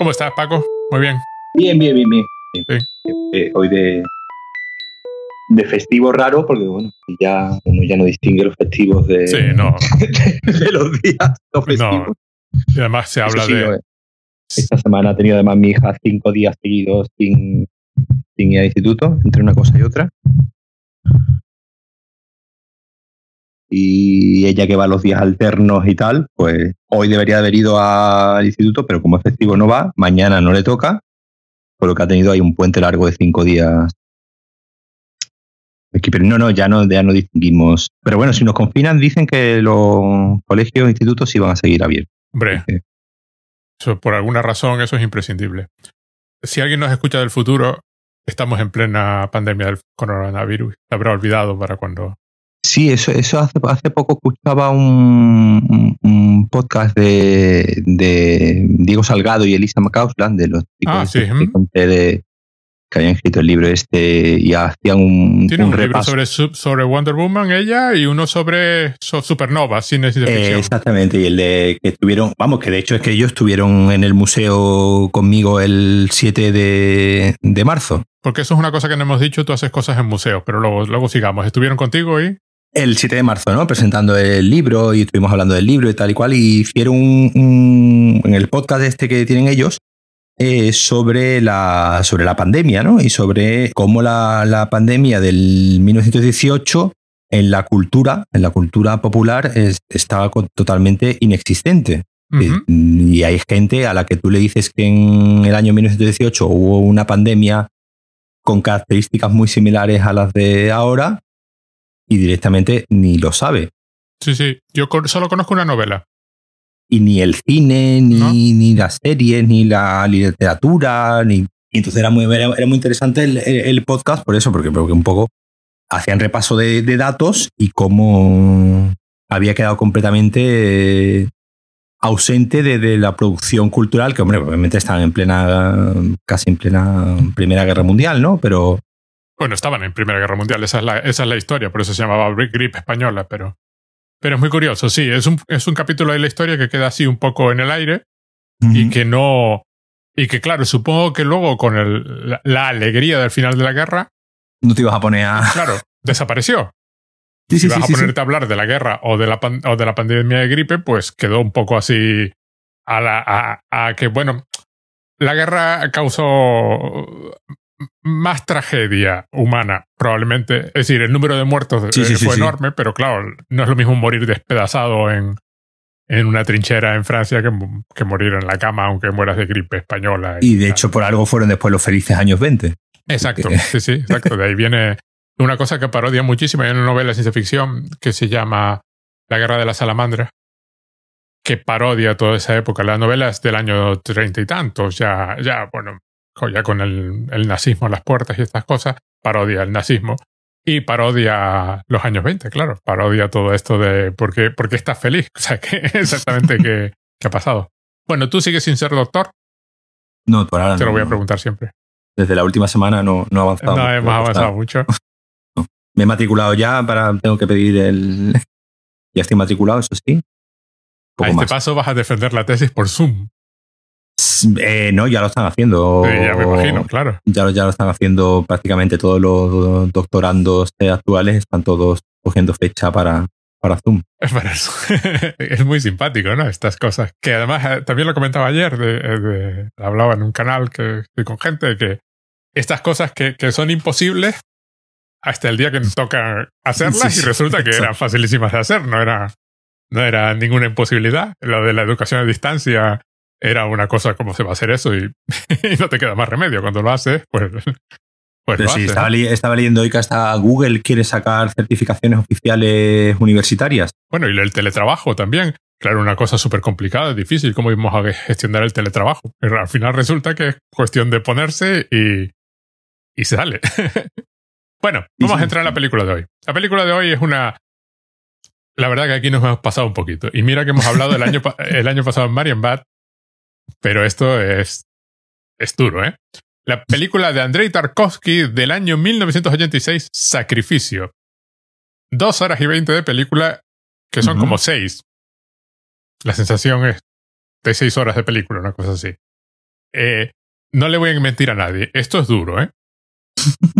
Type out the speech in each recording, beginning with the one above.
¿Cómo estás, Paco? Muy bien. Bien, bien, bien, bien. Eh, hoy de, de festivo raro, porque bueno, ya uno ya no distingue los festivos de, de, los días no festivos. Y además se habla de. Esta semana ha tenido además mi hija cinco días seguidos sin, sin ir al instituto, entre una cosa y otra. Y ella que va los días alternos y tal, pues hoy debería haber ido al instituto, pero como es festivo no va, mañana no le toca, por lo que ha tenido ahí un puente largo de cinco días. Pero no, no, ya no, ya no distinguimos. Pero bueno, si nos confinan, dicen que los colegios e institutos sí van a seguir abiertos. Hombre, por alguna razón eso es imprescindible. Si alguien nos escucha del futuro, estamos en plena pandemia del coronavirus. Se habrá olvidado para cuando Sí, eso, eso hace, hace poco escuchaba un, un podcast de, de, Diego Salgado y Elisa McCausland, de los ah, sí. que, de, que habían escrito el libro este y hacían un, Tiene un, repaso. libro sobre, sobre Wonder Woman, ella, y uno sobre Supernova, sin necesidad eh, exactamente, y el de que estuvieron, vamos, que de hecho es que ellos estuvieron en el museo conmigo el 7 de, de marzo. Porque eso es una cosa que no hemos dicho, tú haces cosas en museos, pero luego, luego sigamos. ¿Estuvieron contigo y...? El 7 de marzo, ¿no? Presentando el libro y estuvimos hablando del libro y tal y cual. Y hicieron un, en el podcast este que tienen ellos eh, sobre, la, sobre la pandemia, ¿no? Y sobre cómo la, la pandemia del 1918 en la cultura, en la cultura popular, estaba totalmente inexistente. Y hay gente a la que tú le dices que en el año 1918 hubo una pandemia con características muy similares a las de ahora y directamente ni lo sabe. Sí, sí, yo solo conozco una novela. Y ni el cine, ni, ni las series, ni la literatura, ni... Y entonces era muy, era, muy interesante el, podcast por eso, porque, porque un poco hacían repaso de, datos y cómo había quedado completamente ausente de, la producción cultural, que hombre, obviamente estaban en plena, casi en plena Primera Guerra Mundial, ¿no? Pero, bueno, estaban en Primera Guerra Mundial, esa es la, esa es la historia, por eso se llamaba Grip española, pero, pero es muy curioso, sí, es un, es un capítulo de la historia que queda así un poco en el aire y que no... Y que claro, supongo que luego con el, la, alegría del final de la guerra... No te ibas a poner a... Claro, desapareció. si vas a ponerte a hablar de la guerra o de la, o de la pandemia de gripe, pues quedó un poco así a, la, a, a que, bueno, la guerra causó más tragedia humana, probablemente. Es decir, el número de muertos eh, fue enorme, pero claro, no es lo mismo morir despedazado en, en una trinchera en Francia que, que, morir en la cama aunque mueras de gripe española. Y, de hecho, por algo fueron después los felices años 20. Exacto, sí, sí, exacto. De ahí viene una cosa que parodia muchísimo. Hay una novela de ciencia ficción que se llama La guerra de las salamandras, que parodia toda esa época. La novela es del año treinta y tantos, ya, ya, bueno, ya con el, nazismo a las puertas y estas cosas, parodia el nazismo y parodia los años 20, claro, parodia todo esto de por qué, por qué estás feliz, o sea, ¿qué, exactamente qué, qué, ha pasado. Bueno, ¿tú sigues sin ser doctor? No, por ahora Te lo voy a preguntar siempre. Desde la última semana no, no he avanzado. No hemos avanzado mucho. Me he matriculado ya, para tengo que pedir el... Ya estoy matriculado, eso sí. a este paso vas a defender la tesis por Zoom. Eh, no, ya lo están haciendo. ya me imagino, claro. Ya, ya lo están haciendo prácticamente todos los doctorandos actuales, están todos cogiendo fecha para, para Zoom. es muy simpático, ¿no? Estas cosas. Que además eh, también lo comentaba ayer, de, hablaba en un canal que estoy con gente, que estas cosas que, que son imposibles hasta el día que nos toca hacerlas y resulta que eran facilísimas de hacer, no era, no era ninguna imposibilidad. Lo de la educación a distancia era una cosa como se va a hacer eso y, no te queda más remedio. Cuando lo haces, pues. pues lo sí, estaba, estaba, leyendo hoy que hasta Google quiere sacar certificaciones oficiales universitarias. Bueno, y el teletrabajo también. Claro, una cosa súper complicada, difícil. ¿Cómo íbamos a gestionar el teletrabajo? Pero al final resulta que es cuestión de ponerse y, y se sale. bueno, vamos a entrar en la película de hoy. La película de hoy es una. La verdad que aquí nos hemos pasado un poquito. Y mira que hemos hablado el año, el año pasado en Marian Bad pero esto es, es duro, ¿eh? La película de Andrei Tarkovsky del año 1986, Sacrificio. Dos horas y veinte de película, que son como seis. La sensación es de seis horas de película, una cosa así. eh, no le voy a mentir a nadie. Esto es duro, ¿eh?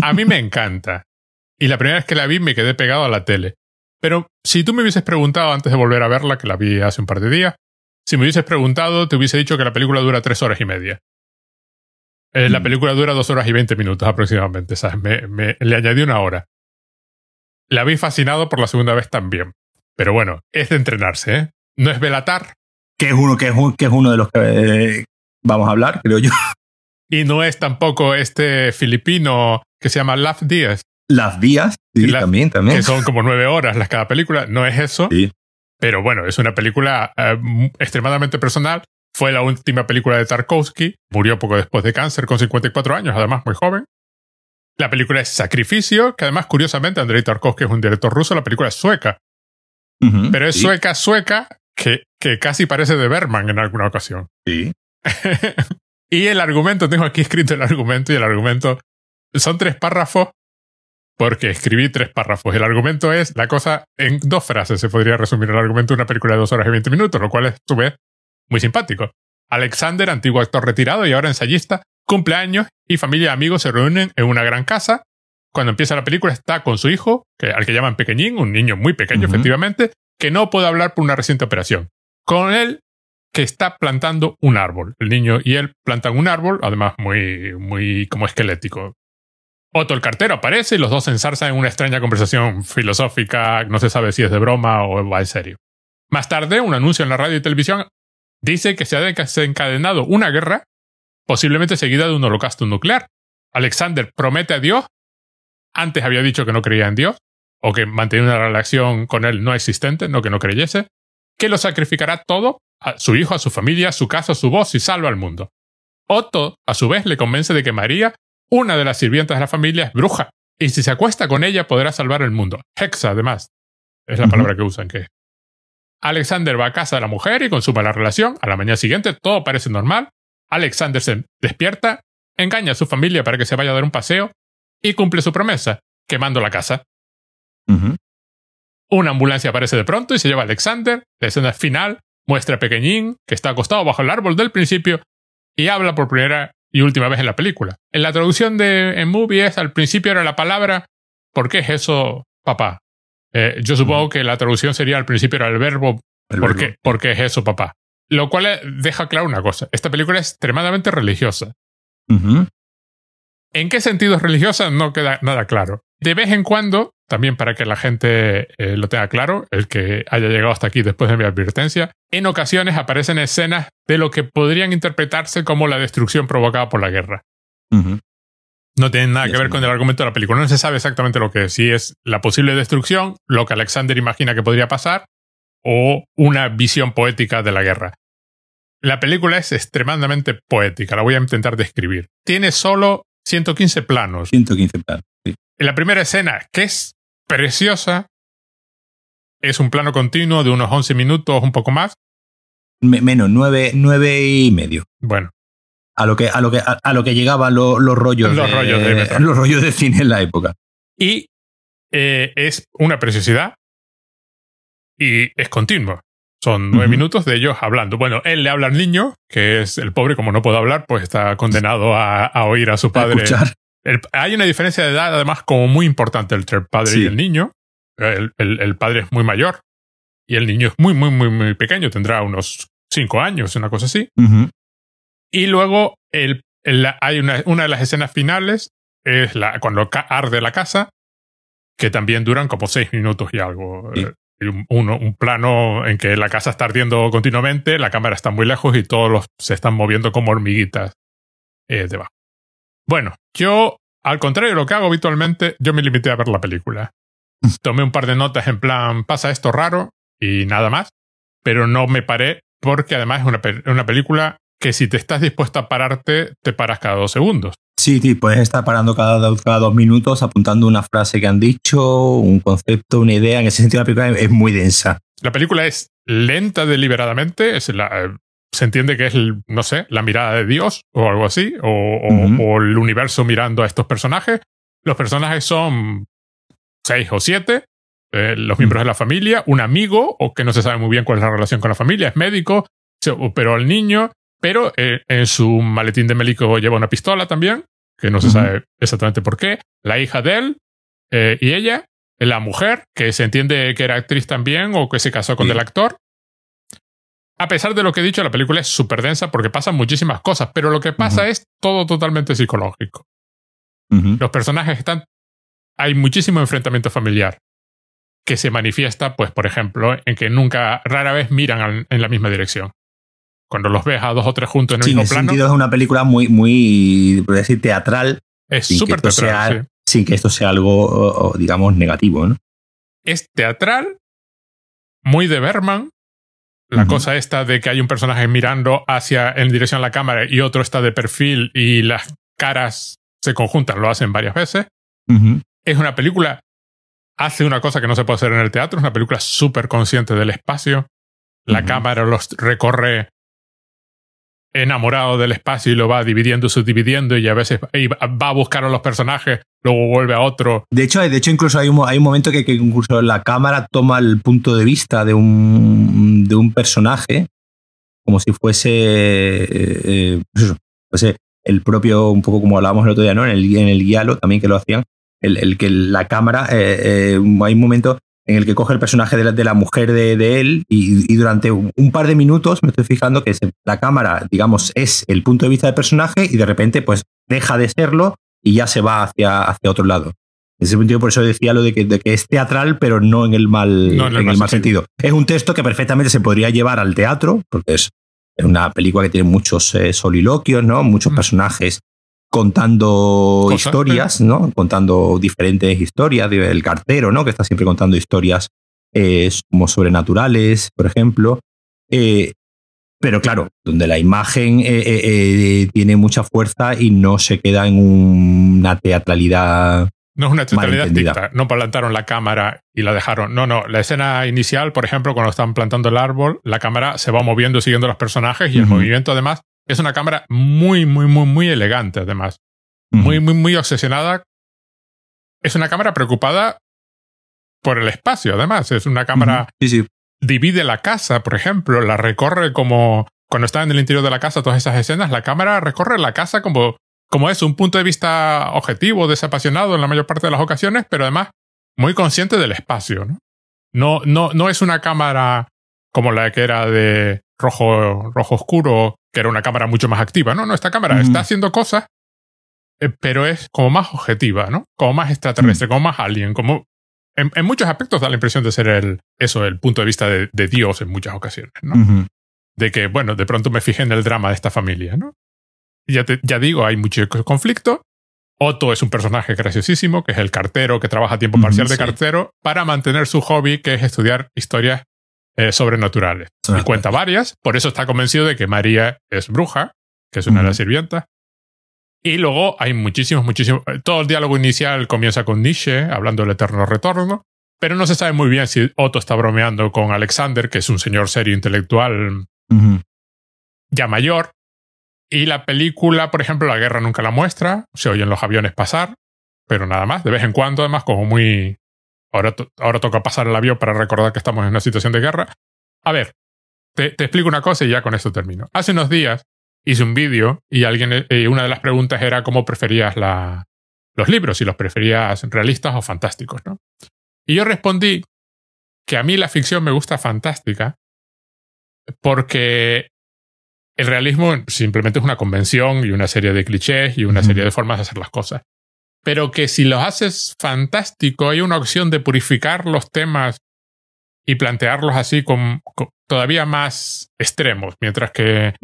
A mí me encanta. Y la primera vez que la vi me quedé pegado a la tele. Pero si tú me hubieses preguntado antes de volver a verla, que la vi hace un par de días, si me hubieses preguntado, te hubiese dicho que la película dura tres horas y media. Eh, La Mm. película dura dos horas y veinte minutos aproximadamente, ¿sabes? Me, me- le añadí una hora. La vi fascinado por la segunda vez también. Pero bueno, es de entrenarse, ¿eh? No es Belatar Que es uno, que es, un- que es uno de los que eh, vamos a hablar, creo yo. y no es tampoco este filipino que se llama Love Díaz, Las vías, sí, también, también. que son como nueve horas las cada película. No es eso. Sí. Pero bueno, es una película eh, extremadamente personal. Fue la última película de Tarkovsky. Murió poco después de cáncer, con 54 años, además muy joven. La película es Sacrificio, que además, curiosamente, Andrei Tarkovsky es un director ruso. La película es sueca, pero es sí, sueca, sueca, que, que casi parece de Berman en alguna ocasión. Sí. y el argumento, tengo aquí escrito el argumento, y el argumento son tres párrafos, porque escribí tres párrafos. El argumento es la cosa en dos frases. Se podría resumir el argumento de una película de dos horas y veinte minutos, lo cual es, a su vez, muy simpático. Alexander, antiguo actor retirado y ahora ensayista, cumpleaños y familia y amigos se reúnen en una gran casa. Cuando empieza la película está con su hijo, que, al que llaman pequeñín, un niño muy pequeño, efectivamente, que no puede hablar por una reciente operación. Con él, que está plantando un árbol. El niño y él plantan un árbol, además muy, muy como esquelético. Otto el cartero aparece y los dos se ensarzan en una extraña conversación filosófica, no se sabe si es de broma o va en serio. Más tarde, un anuncio en la radio y televisión dice que se ha desencadenado una guerra, posiblemente seguida de un holocausto nuclear. Alexander promete a Dios, antes había dicho que no creía en Dios, o que mantenía una relación con él no existente, no que no creyese, que lo sacrificará todo, a su hijo, a su familia, a su casa, a su voz y salva al mundo. Otto, a su vez, le convence de que María, una de las sirvientas de la familia, es bruja, y si se acuesta con ella podrá salvar el mundo. Hexa, además, es la palabra que usan, que Alexander va a casa de la mujer y consuma la relación. A la mañana siguiente todo parece normal. Alexander se despierta, engaña a su familia para que se vaya a dar un paseo y cumple su promesa, quemando la casa. Una ambulancia aparece de pronto y se lleva a Alexander. La escena final muestra a Pequeñín, que está acostado bajo el árbol del principio, y habla por primera y última vez en la película. En la traducción de en movie es al principio era la palabra ¿Por qué es eso, papá? Eh, yo supongo que la traducción sería al principio era el verbo El ¿Por verbo. qué? ¿Por qué es eso, papá? Lo cual eh, deja claro una cosa. Esta película es extremadamente religiosa. ¿En qué sentido es religiosa? No queda nada claro. De vez en cuando, también para que la gente eh, lo tenga claro, el que haya llegado hasta aquí después de mi advertencia, en ocasiones aparecen escenas de lo que podrían interpretarse como la destrucción provocada por la guerra. No tienen nada que ver con el argumento de la película. No se sabe exactamente lo que es. Si es la posible destrucción, lo que Alexander imagina que podría pasar, o una visión poética de la guerra. La película es extremadamente poética. La voy a intentar describir. Tiene solo 115 planos. 115 planos. Sí. En la primera escena, que es preciosa, es un plano continuo de unos 11 minutos, un poco más. Me- menos, nueve, nueve y medio. Bueno, A lo que, a lo que, a, a lo que llegaban lo- los rollos Los de, rollos de los rollos de cine en la época. y eh, es una preciosidad y es continuo. Son nueve minutos de ellos hablando. Bueno, él le habla al niño, que es el pobre, como no puede hablar, pues está condenado a, a oír a su A padre. escuchar. El- hay una diferencia de edad, además, como muy importante entre el padre Sí. y el niño. El, el- el padre es muy mayor y el niño es muy, muy, muy, muy pequeño. Tendrá unos cinco años, una cosa así. Y luego el, hay una, una de las escenas finales, es la, cuando arde la casa, que también duran como seis minutos y algo. Sí. Eh, un plano en que la casa está ardiendo continuamente, la cámara está muy lejos y todos los, se están moviendo como hormiguitas eh, debajo. Bueno, yo, al contrario de lo que hago habitualmente, yo me limité a ver la película. Tomé un par de notas en plan, pasa esto raro y nada más, pero no me paré porque además es una, pe- una película que si te estás dispuesto a pararte, te paras cada dos segundos. Sí, sí, puedes estar parando cada, do- cada dos minutos apuntando una frase que han dicho, un concepto, una idea. En ese sentido, la película es muy densa. La película es lenta deliberadamente, es la, se entiende que es, el, no sé, la mirada de Dios o algo así, o, o- el universo mirando a estos personajes. Los personajes son seis o siete, eh, los miembros de la familia, un amigo, o que no se sabe muy bien cuál es la relación con la familia, es médico, se- pero el niño, pero eh, en su maletín de médico lleva una pistola también, que no se sabe exactamente por qué. La hija de él eh, y ella, la mujer, que se entiende que era actriz también o que se casó con el actor. A pesar de lo que he dicho, la película es súper densa porque pasan muchísimas cosas, pero lo que pasa es todo totalmente psicológico. Los personajes están... Hay muchísimo enfrentamiento familiar que se manifiesta, pues, por ejemplo, en que nunca, rara vez miran en la misma dirección. Cuando los ves a dos o tres juntos en el mismo plano. sentido es una película muy, muy, por decir, teatral. Es súper teatral. Sin que esto sea algo, digamos, negativo, ¿no? Es teatral, muy de Berman. La cosa esta de que hay un personaje mirando hacia en dirección a la cámara y otro está de perfil y las caras se conjuntan, lo hacen varias veces. Es una película, hace una cosa que no se puede hacer en el teatro, es una película súper consciente del espacio. La cámara los recorre enamorado del espacio y lo va dividiendo, subdividiendo y a veces va a buscar a los personajes, luego vuelve a otro. De hecho, de hecho incluso hay un, hay un momento que, que, incluso la cámara toma el punto de vista de un, de un personaje como si fuese, eh, eh, pues fuese el propio, un poco como hablábamos el otro día, ¿no? En el, en el guialo también que lo hacían, el, el que la cámara, eh, hay un momento en el que coge el personaje de la, de la mujer de, de él y, y, durante un, par de minutos me estoy fijando que la cámara, digamos, es el punto de vista del personaje y de repente pues deja de serlo y ya se va hacia, hacia otro lado. En ese sentido, por eso decía lo de que, de que es teatral, pero no en el mal, en el, mal, sentido. Es un texto que perfectamente se podría llevar al teatro, porque es una película que tiene muchos eh, soliloquios, ¿no? Muchos mm. personajes contando historias, ¿no? Contando diferentes historias, el cartero, ¿no? Que está siempre contando historias eh, como sobrenaturales, por ejemplo. Eh, pero claro, donde la imagen eh, tiene mucha fuerza y no se queda en una teatralidad. No es una teatralidad No plantaron la cámara y la dejaron. No, no. La escena inicial, por ejemplo, cuando están plantando el árbol, la cámara se va moviendo siguiendo los personajes y el movimiento, además, es una cámara muy, muy, muy, muy elegante, además. Muy, muy, muy obsesionada. Es una cámara preocupada por el espacio, además. Es una cámara. Sí, sí. Divide la casa, por ejemplo, la recorre como. Cuando está en el interior de la casa, todas esas escenas, la cámara recorre la casa como, como es, un punto de vista objetivo, desapasionado en la mayor parte de las ocasiones, pero además muy consciente del espacio, ¿no? No, no, no es una cámara como la que era de rojo, rojo oscuro, que era una cámara mucho más activa. No, no, esta cámara está haciendo cosas, eh, pero es como más objetiva, ¿no? Como más extraterrestre, como más alien, como... En, muchos aspectos da la impresión de ser el, eso, el punto de vista de, Dios en muchas ocasiones, ¿no? De que, bueno, de pronto me fijé en el drama de esta familia, ¿no? ya, ya digo, hay mucho conflicto. Otto es un personaje graciosísimo, que es el cartero que trabaja a tiempo parcial de cartero para mantener su hobby, que es estudiar historias eh, sobrenaturales. Y cuenta varias, por eso está convencido de que María es bruja, que es una de las sirvientas. Y luego hay muchísimos, muchísimos. Eh, todo el diálogo inicial comienza con Nietzsche, hablando del eterno retorno, pero no se sabe muy bien si Otto está bromeando con Alexander, que es un señor serio intelectual ya mayor. Y la película, por ejemplo, la guerra nunca la muestra, se oyen los aviones pasar, pero nada más, de vez en cuando, además, como muy Ahora, ahora toca pasar el avión para recordar que estamos en una situación de guerra. A ver, te, explico una cosa y ya con esto termino. Hace unos días hice un vídeo y alguien, eh, una de las preguntas era cómo preferías la, los libros, si los preferías realistas o fantásticos, ¿no? Y yo respondí que a mí la ficción me gusta fantástica porque el realismo simplemente es una convención y una serie de clichés y una serie de formas de hacer las cosas pero que si los haces fantástico, hay una opción de purificar los temas y plantearlos así con, todavía más extremos, mientras que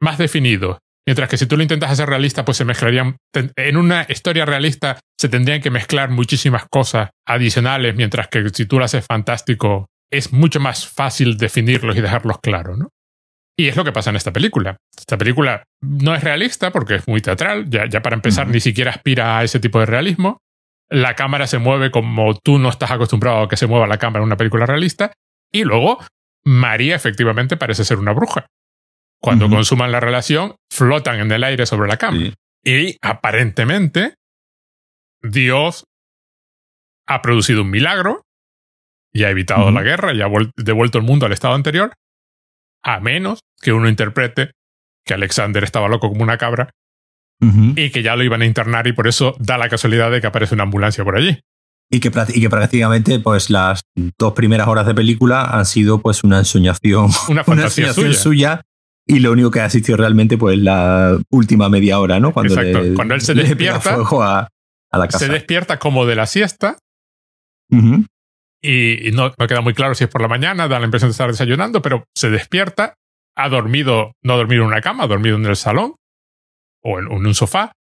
más definidos. Mientras que si tú lo intentas hacer realista, pues se mezclarían. En una historia realista se tendrían que mezclar muchísimas cosas adicionales, mientras que si tú lo haces fantástico, es mucho más fácil definirlos y dejarlos claros, ¿no? Y es lo que pasa en esta película. Esta película no es realista porque es muy teatral, ya, ya para empezar ni siquiera aspira a ese tipo de realismo. La cámara se mueve como tú no estás acostumbrado a que se mueva la cámara en una película realista. Y luego, María efectivamente parece ser una bruja. Cuando consuman la relación, flotan en el aire sobre la cama. Y aparentemente, Dios ha producido un milagro y ha evitado la guerra y ha devuelto el mundo al estado anterior a menos que uno interprete que Alexander estaba loco como una cabra y que ya lo iban a internar y por eso da la casualidad de que aparece una ambulancia por allí. Y que, que prácticamente pues las dos primeras horas de película han sido pues una ensoñación, una fantasía suya. y lo único que ha asistido realmente pues la última media hora, ¿no? Cuando, Cuando él se despierta a, la casa. Se despierta como de la siesta y, no, no, queda muy claro si es por la mañana, da la impresión de estar desayunando, pero se despierta, ha dormido, no ha dormido en una cama, ha dormido en el salón o en, un sofá.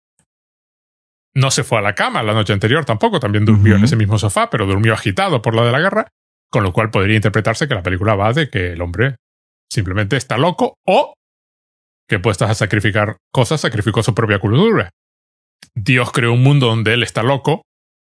No se fue a la cama la noche anterior tampoco, también durmió en ese mismo sofá, pero durmió agitado por lo de la guerra, con lo cual podría interpretarse que la película va de que el hombre simplemente está loco o que puestas a sacrificar cosas, sacrificó su propia cultura. Dios creó un mundo donde él está loco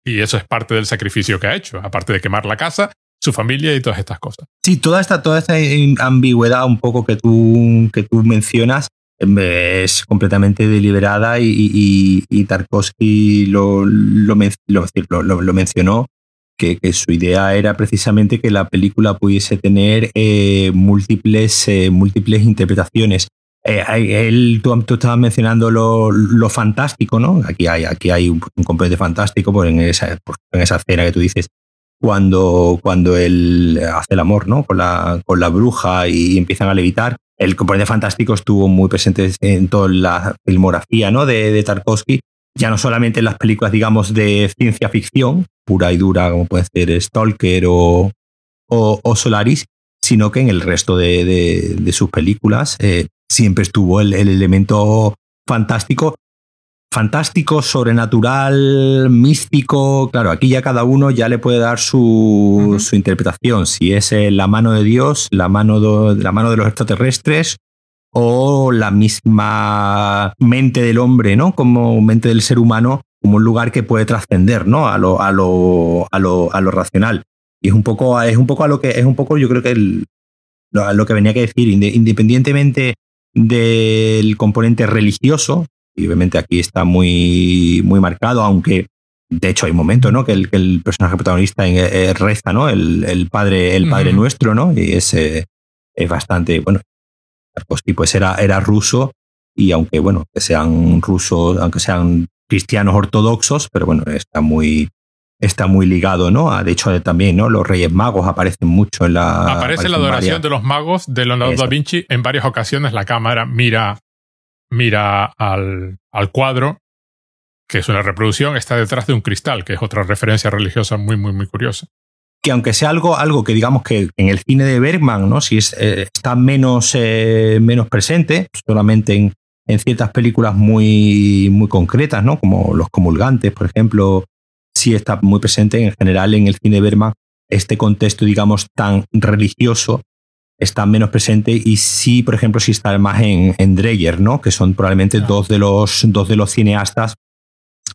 y eso es parte del sacrificio que ha hecho, aparte de quemar la casa, su familia y todas estas cosas. Sí, toda esta, toda esta ambigüedad un poco que tú, que tú mencionas es completamente deliberada y, Tarkovsky lo, lo, mencionó, que, su idea era precisamente que la película pudiese tener eh, múltiples, eh, múltiples interpretaciones. Eh, él, tú, estabas mencionando lo, fantástico, ¿no? Aquí hay, aquí hay un, componente fantástico en, esa, en esa escena que tú dices, cuando, cuando él hace el amor, ¿no? Con la, con la bruja y empiezan a levitar el componente fantástico estuvo muy presente en toda la filmografía ¿no? de, de, Tarkovsky, ya no solamente en las películas, digamos, de ciencia ficción, pura y dura, como puede ser Stalker o, o, Solaris, sino que en el resto de, de, sus películas eh, siempre estuvo el, el elemento fantástico fantástico, sobrenatural, místico. Claro, aquí ya cada uno ya le puede dar su, su interpretación. Si es eh, la mano de Dios, la mano, de, la mano de los extraterrestres o la misma mente del hombre, ¿no? Como mente del ser humano, como un lugar que puede trascender, ¿no? A lo, a lo, a lo, a lo racional. Y es un poco, es un poco a lo que, es un poco, yo creo que el, lo que venía que decir, independientemente del componente religioso, y obviamente aquí está muy, muy marcado, aunque de hecho hay momentos ¿no? que, el, que el personaje protagonista eh, reza, ¿no? El, el, padre, el padre nuestro, ¿no? Y es, eh, es bastante, bueno, Tarkovsky pues era, era ruso y aunque, bueno, que sean rusos, aunque sean cristianos ortodoxos, pero bueno, está muy, está muy ligado, ¿no? De hecho, también, ¿no? Los Reyes Magos aparecen mucho en la. Aparece la adoración de los magos de Leonardo da Vinci. En varias ocasiones la cámara mira mira al, al cuadro, que es una reproducción, está detrás de un cristal, que es otra referencia religiosa muy, muy, muy curiosa que aunque sea algo, algo que digamos que en el cine de Bergman, ¿no? Si es, eh, está menos, eh, menos presente, solamente en, en, ciertas películas muy, muy concretas, ¿no? Como Los Comulgantes, por ejemplo, sí está muy presente en general en el cine de Bergman este contexto, digamos, tan religioso está menos presente y sí, por ejemplo, sí está más en, en Dreyer, ¿no? Que son probablemente dos, de los, dos de los cineastas.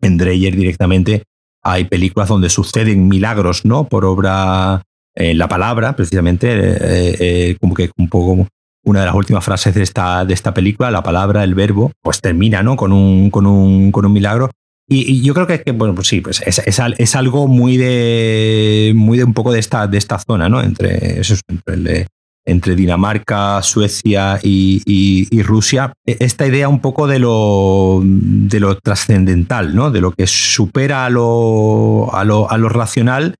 En Dreyer directamente hay películas donde suceden milagros, ¿no? Por obra, eh, la palabra, precisamente, eh, eh, como que un poco una de las últimas frases de esta, de esta película, la palabra, el verbo, pues termina, ¿no? Con un, con un, con un milagro. Y, yo creo que, que, bueno, pues sí, pues es, es, algo muy de, muy de un poco de esta, de esta zona, ¿no? Entre, entre entre Dinamarca, Suecia y, Rusia, e, esta idea un poco de lo, de lo trascendental, ¿no? de lo que supera a lo, a lo, a lo racional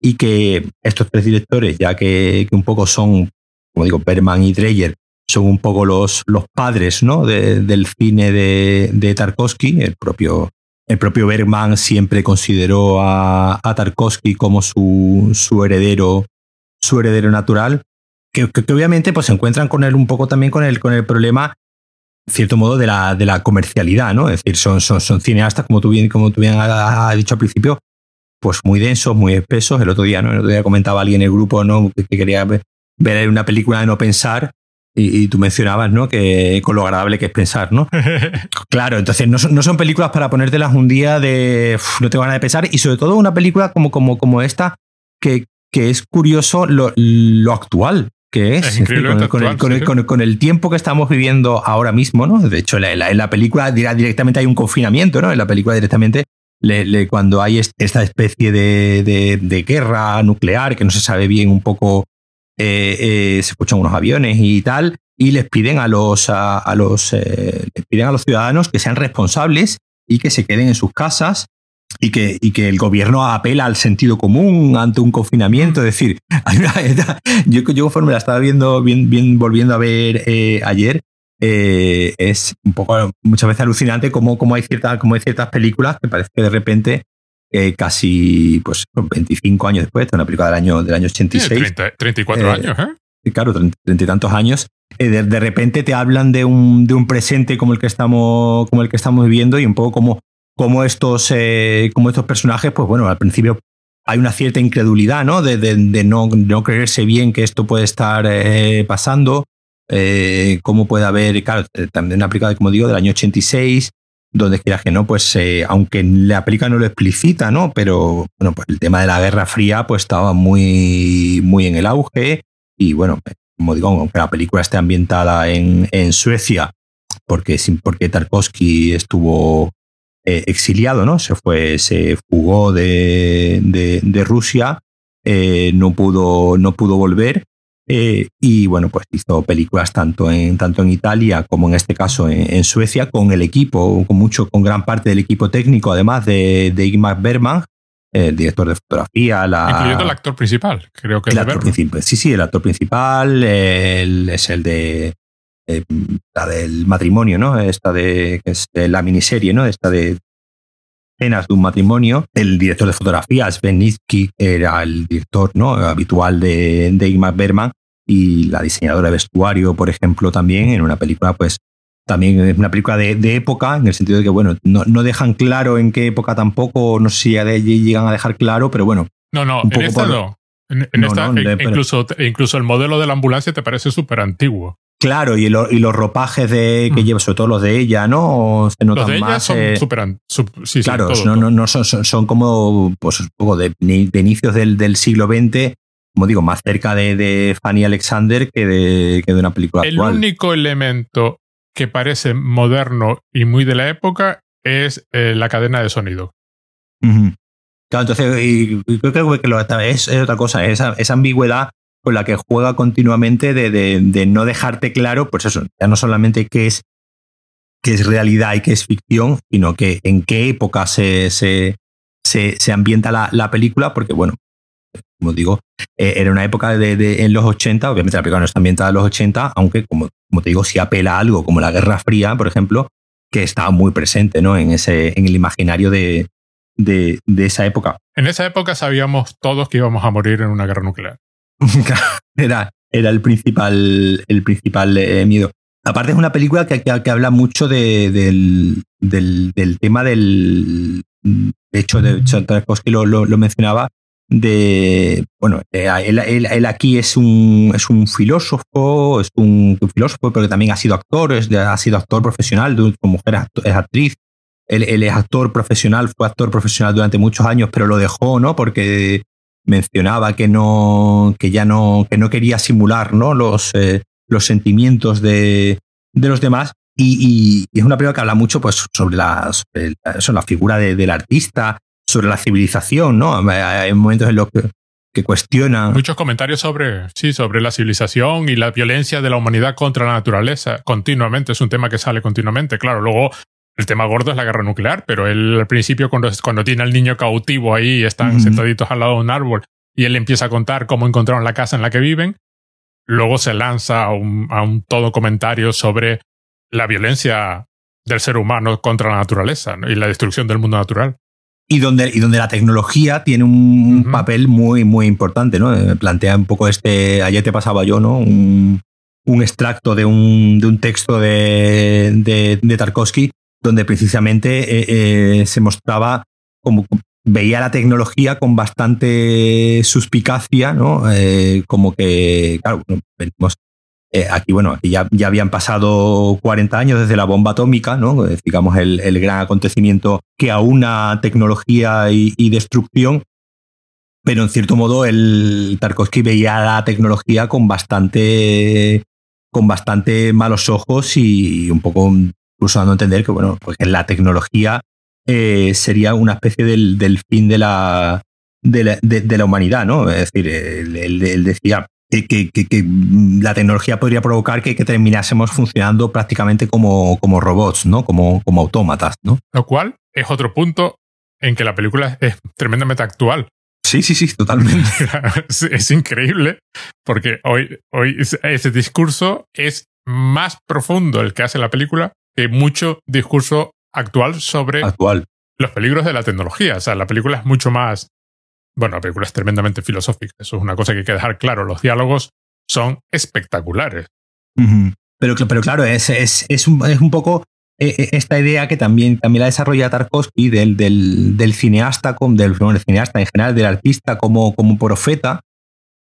y que estos tres directores, ya que, un poco son, como digo, Berman y Dreyer, son un poco los, los padres ¿no? del cine de, de, Tarkovsky, el propio, el propio Bergman siempre consideró a, a Tarkovsky como su, su heredero su heredero natural que, obviamente pues, se encuentran con él un poco también con el, con el problema, en cierto modo, de la, de la comercialidad, ¿no? Es decir, son, son, son cineastas, como tú bien, como tú has dicho al principio, pues muy densos, muy espesos. El otro día, ¿no? El otro día comentaba alguien en el grupo, ¿no? Que, quería ver una película de no pensar. Y, tú mencionabas, ¿no? Que con lo agradable que es pensar, ¿no? claro, entonces no son, no son películas para ponértelas un día de no te van a pensar. Y sobre todo una película como, como, como esta, que, que es curioso lo, lo actual que es, con, el, tiempo que estamos viviendo ahora mismo, ¿no? De hecho, en la, película directamente hay un confinamiento, ¿no? En la película directamente, cuando hay esta especie de, guerra nuclear que no se sabe bien un poco, eh, eh, se escuchan unos aviones y tal, y les piden a los, a, los, eh, les piden a los ciudadanos que sean responsables y que se queden en sus casas y que, y que el gobierno apela al sentido común ante un confinamiento. Es decir, yo, yo conforme la estaba viendo, bien, bien volviendo a ver ayer, es un poco muchas veces alucinante cómo, cómo, hay, ciertas, cómo hay ciertas películas que parece que de repente eh, casi pues 25 años después, de una película del año, del año 86. 34 años, ¿eh? Claro, treinta y tantos años. De, de, repente te hablan de un, de un presente como el que estamos, como el que estamos viviendo y un poco como como estos, eh, como estos personajes, pues bueno, al principio hay una cierta incredulidad, ¿no? De, de, no, no, creerse bien que esto puede estar eh, pasando. Eh, cómo puede haber, claro, eh, también una película, como digo, del año 86, donde quieras que no, pues aunque la película no lo explicita, ¿no? Pero bueno, pues el tema de la Guerra Fría pues estaba muy, muy en el auge. Y bueno, como digo, aunque la película esté ambientada en, en Suecia, porque, porque Tarkovsky estuvo eh, exiliado, ¿no? Se fue, se fugó de, de, Rusia, eh, no, pudo, no pudo volver. Eh, y bueno, pues hizo películas tanto en, tanto en Italia como en este caso en, Suecia, con el equipo, con mucho, con gran parte del equipo técnico, además de, de Igmar Bergman, el director de fotografía. La, Incluyendo el actor principal, creo que el actor principal. Sí, sí, el actor principal es el de eh, la del matrimonio, ¿no? Esta de, que es la miniserie, ¿no? Esta de escenas de un matrimonio. El director de fotografía, Sven Nitsky, era el director ¿no? habitual de, de Ingmar Bergman y la diseñadora de vestuario, por ejemplo, también en una película, pues también es una película de, de, época, en el sentido de que, bueno, no, no, dejan claro en qué época tampoco, no sé si llegan a dejar claro, pero bueno. No, no, en esta no. En, esta, incluso, incluso el modelo de la ambulancia te parece súper antiguo. Claro, y, y, los ropajes de, que mm. lleva, sobre todo los de ella, ¿no? Se notan los de ella son eh, súper. sí, claro, no, no, no son, son, como pues, un poco de, de inicios del, del, siglo XX, como digo, más cerca de, de Fanny Alexander que de, que de una película El único elemento que parece moderno y muy de la época es eh, la cadena de sonido. Claro, entonces, y, creo que lo, es, es otra cosa, esa, esa ambigüedad con la que juega continuamente de, no dejarte claro, pues eso, ya no solamente qué es, qué es realidad y qué es ficción, sino que en qué época se, se, se, ambienta la, la, película, porque bueno, como digo, eh, era una época de, en los 80, obviamente la película no está ambientada en los 80, aunque como, como te digo, si apela a algo como la Guerra Fría, por ejemplo, que está muy presente ¿no? en, ese, en el imaginario de, de, de, esa época. En esa época sabíamos todos que íbamos a morir en una guerra nuclear. era, era el principal, el principal eh, miedo. Aparte es una película que, que, habla mucho de, del, del, del, tema del... De hecho, de Tarkovsky lo, lo, lo, mencionaba, de... Bueno, eh, él, él, aquí es un, es un filósofo, es un, filósofo, pero que también ha sido actor, es, ha sido actor profesional, su mujer es actriz. Él, él, es actor profesional, fue actor profesional durante muchos años, pero lo dejó, ¿no? Porque mencionaba que no, que ya no, que no quería simular ¿no? Los, eh, los sentimientos de, de los demás. Y, y, es una película que habla mucho pues, sobre, la, la figura de, del artista, sobre la civilización, ¿no? Hay momentos en los que, que cuestiona. Muchos comentarios sobre, sí, sobre la civilización y la violencia de la humanidad contra la naturaleza. Continuamente, es un tema que sale continuamente. Claro, luego el tema gordo es la guerra nuclear, pero él al principio cuando, cuando tiene al niño cautivo ahí y están sentaditos al lado de un árbol y él empieza a contar cómo encontraron la casa en la que viven, luego se lanza a un, a un todo comentario sobre la violencia del ser humano contra la naturaleza y la destrucción del mundo natural. Y donde, y donde la tecnología tiene un papel muy, muy importante, ¿no? Eh, plantea un poco este, ayer te pasaba yo, ¿no? Un, un extracto de un, de un texto de, de, de Tarkovsky donde precisamente eh, eh, se mostraba como veía la tecnología con bastante suspicacia, ¿no? Eh, como que, claro, venimos aquí, bueno, aquí ya, ya, habían pasado 40 años desde la bomba atómica, ¿no? Digamos, el, el gran acontecimiento que aúna tecnología y, destrucción, pero en cierto modo el Tarkovsky veía la tecnología con bastante con bastante malos ojos y un poco incluso dando a entender que, bueno, pues la tecnología eh, sería una especie del, fin de la, de la, humanidad, ¿no? Es decir, él, decía, que, la tecnología podría provocar que, terminásemos funcionando prácticamente como, como robots, ¿no? Como, como autómatas, ¿no? Lo cual es otro punto en que la película es tremendamente actual. Sí, sí, sí, totalmente. es, increíble porque hoy, hoy ese discurso es más profundo el que hace la película mucho discurso actual sobre actual. los peligros de la tecnología. O sea, la película es mucho más... Bueno, la película es tremendamente filosófica. Eso es una cosa que hay que dejar claro. Los diálogos son espectaculares. pero, pero claro, es, es, es, un, es un poco e, e, esta idea que también, también la desarrolla Tarkovsky del, del, del cineasta, del, cineasta en general, del artista como, como profeta,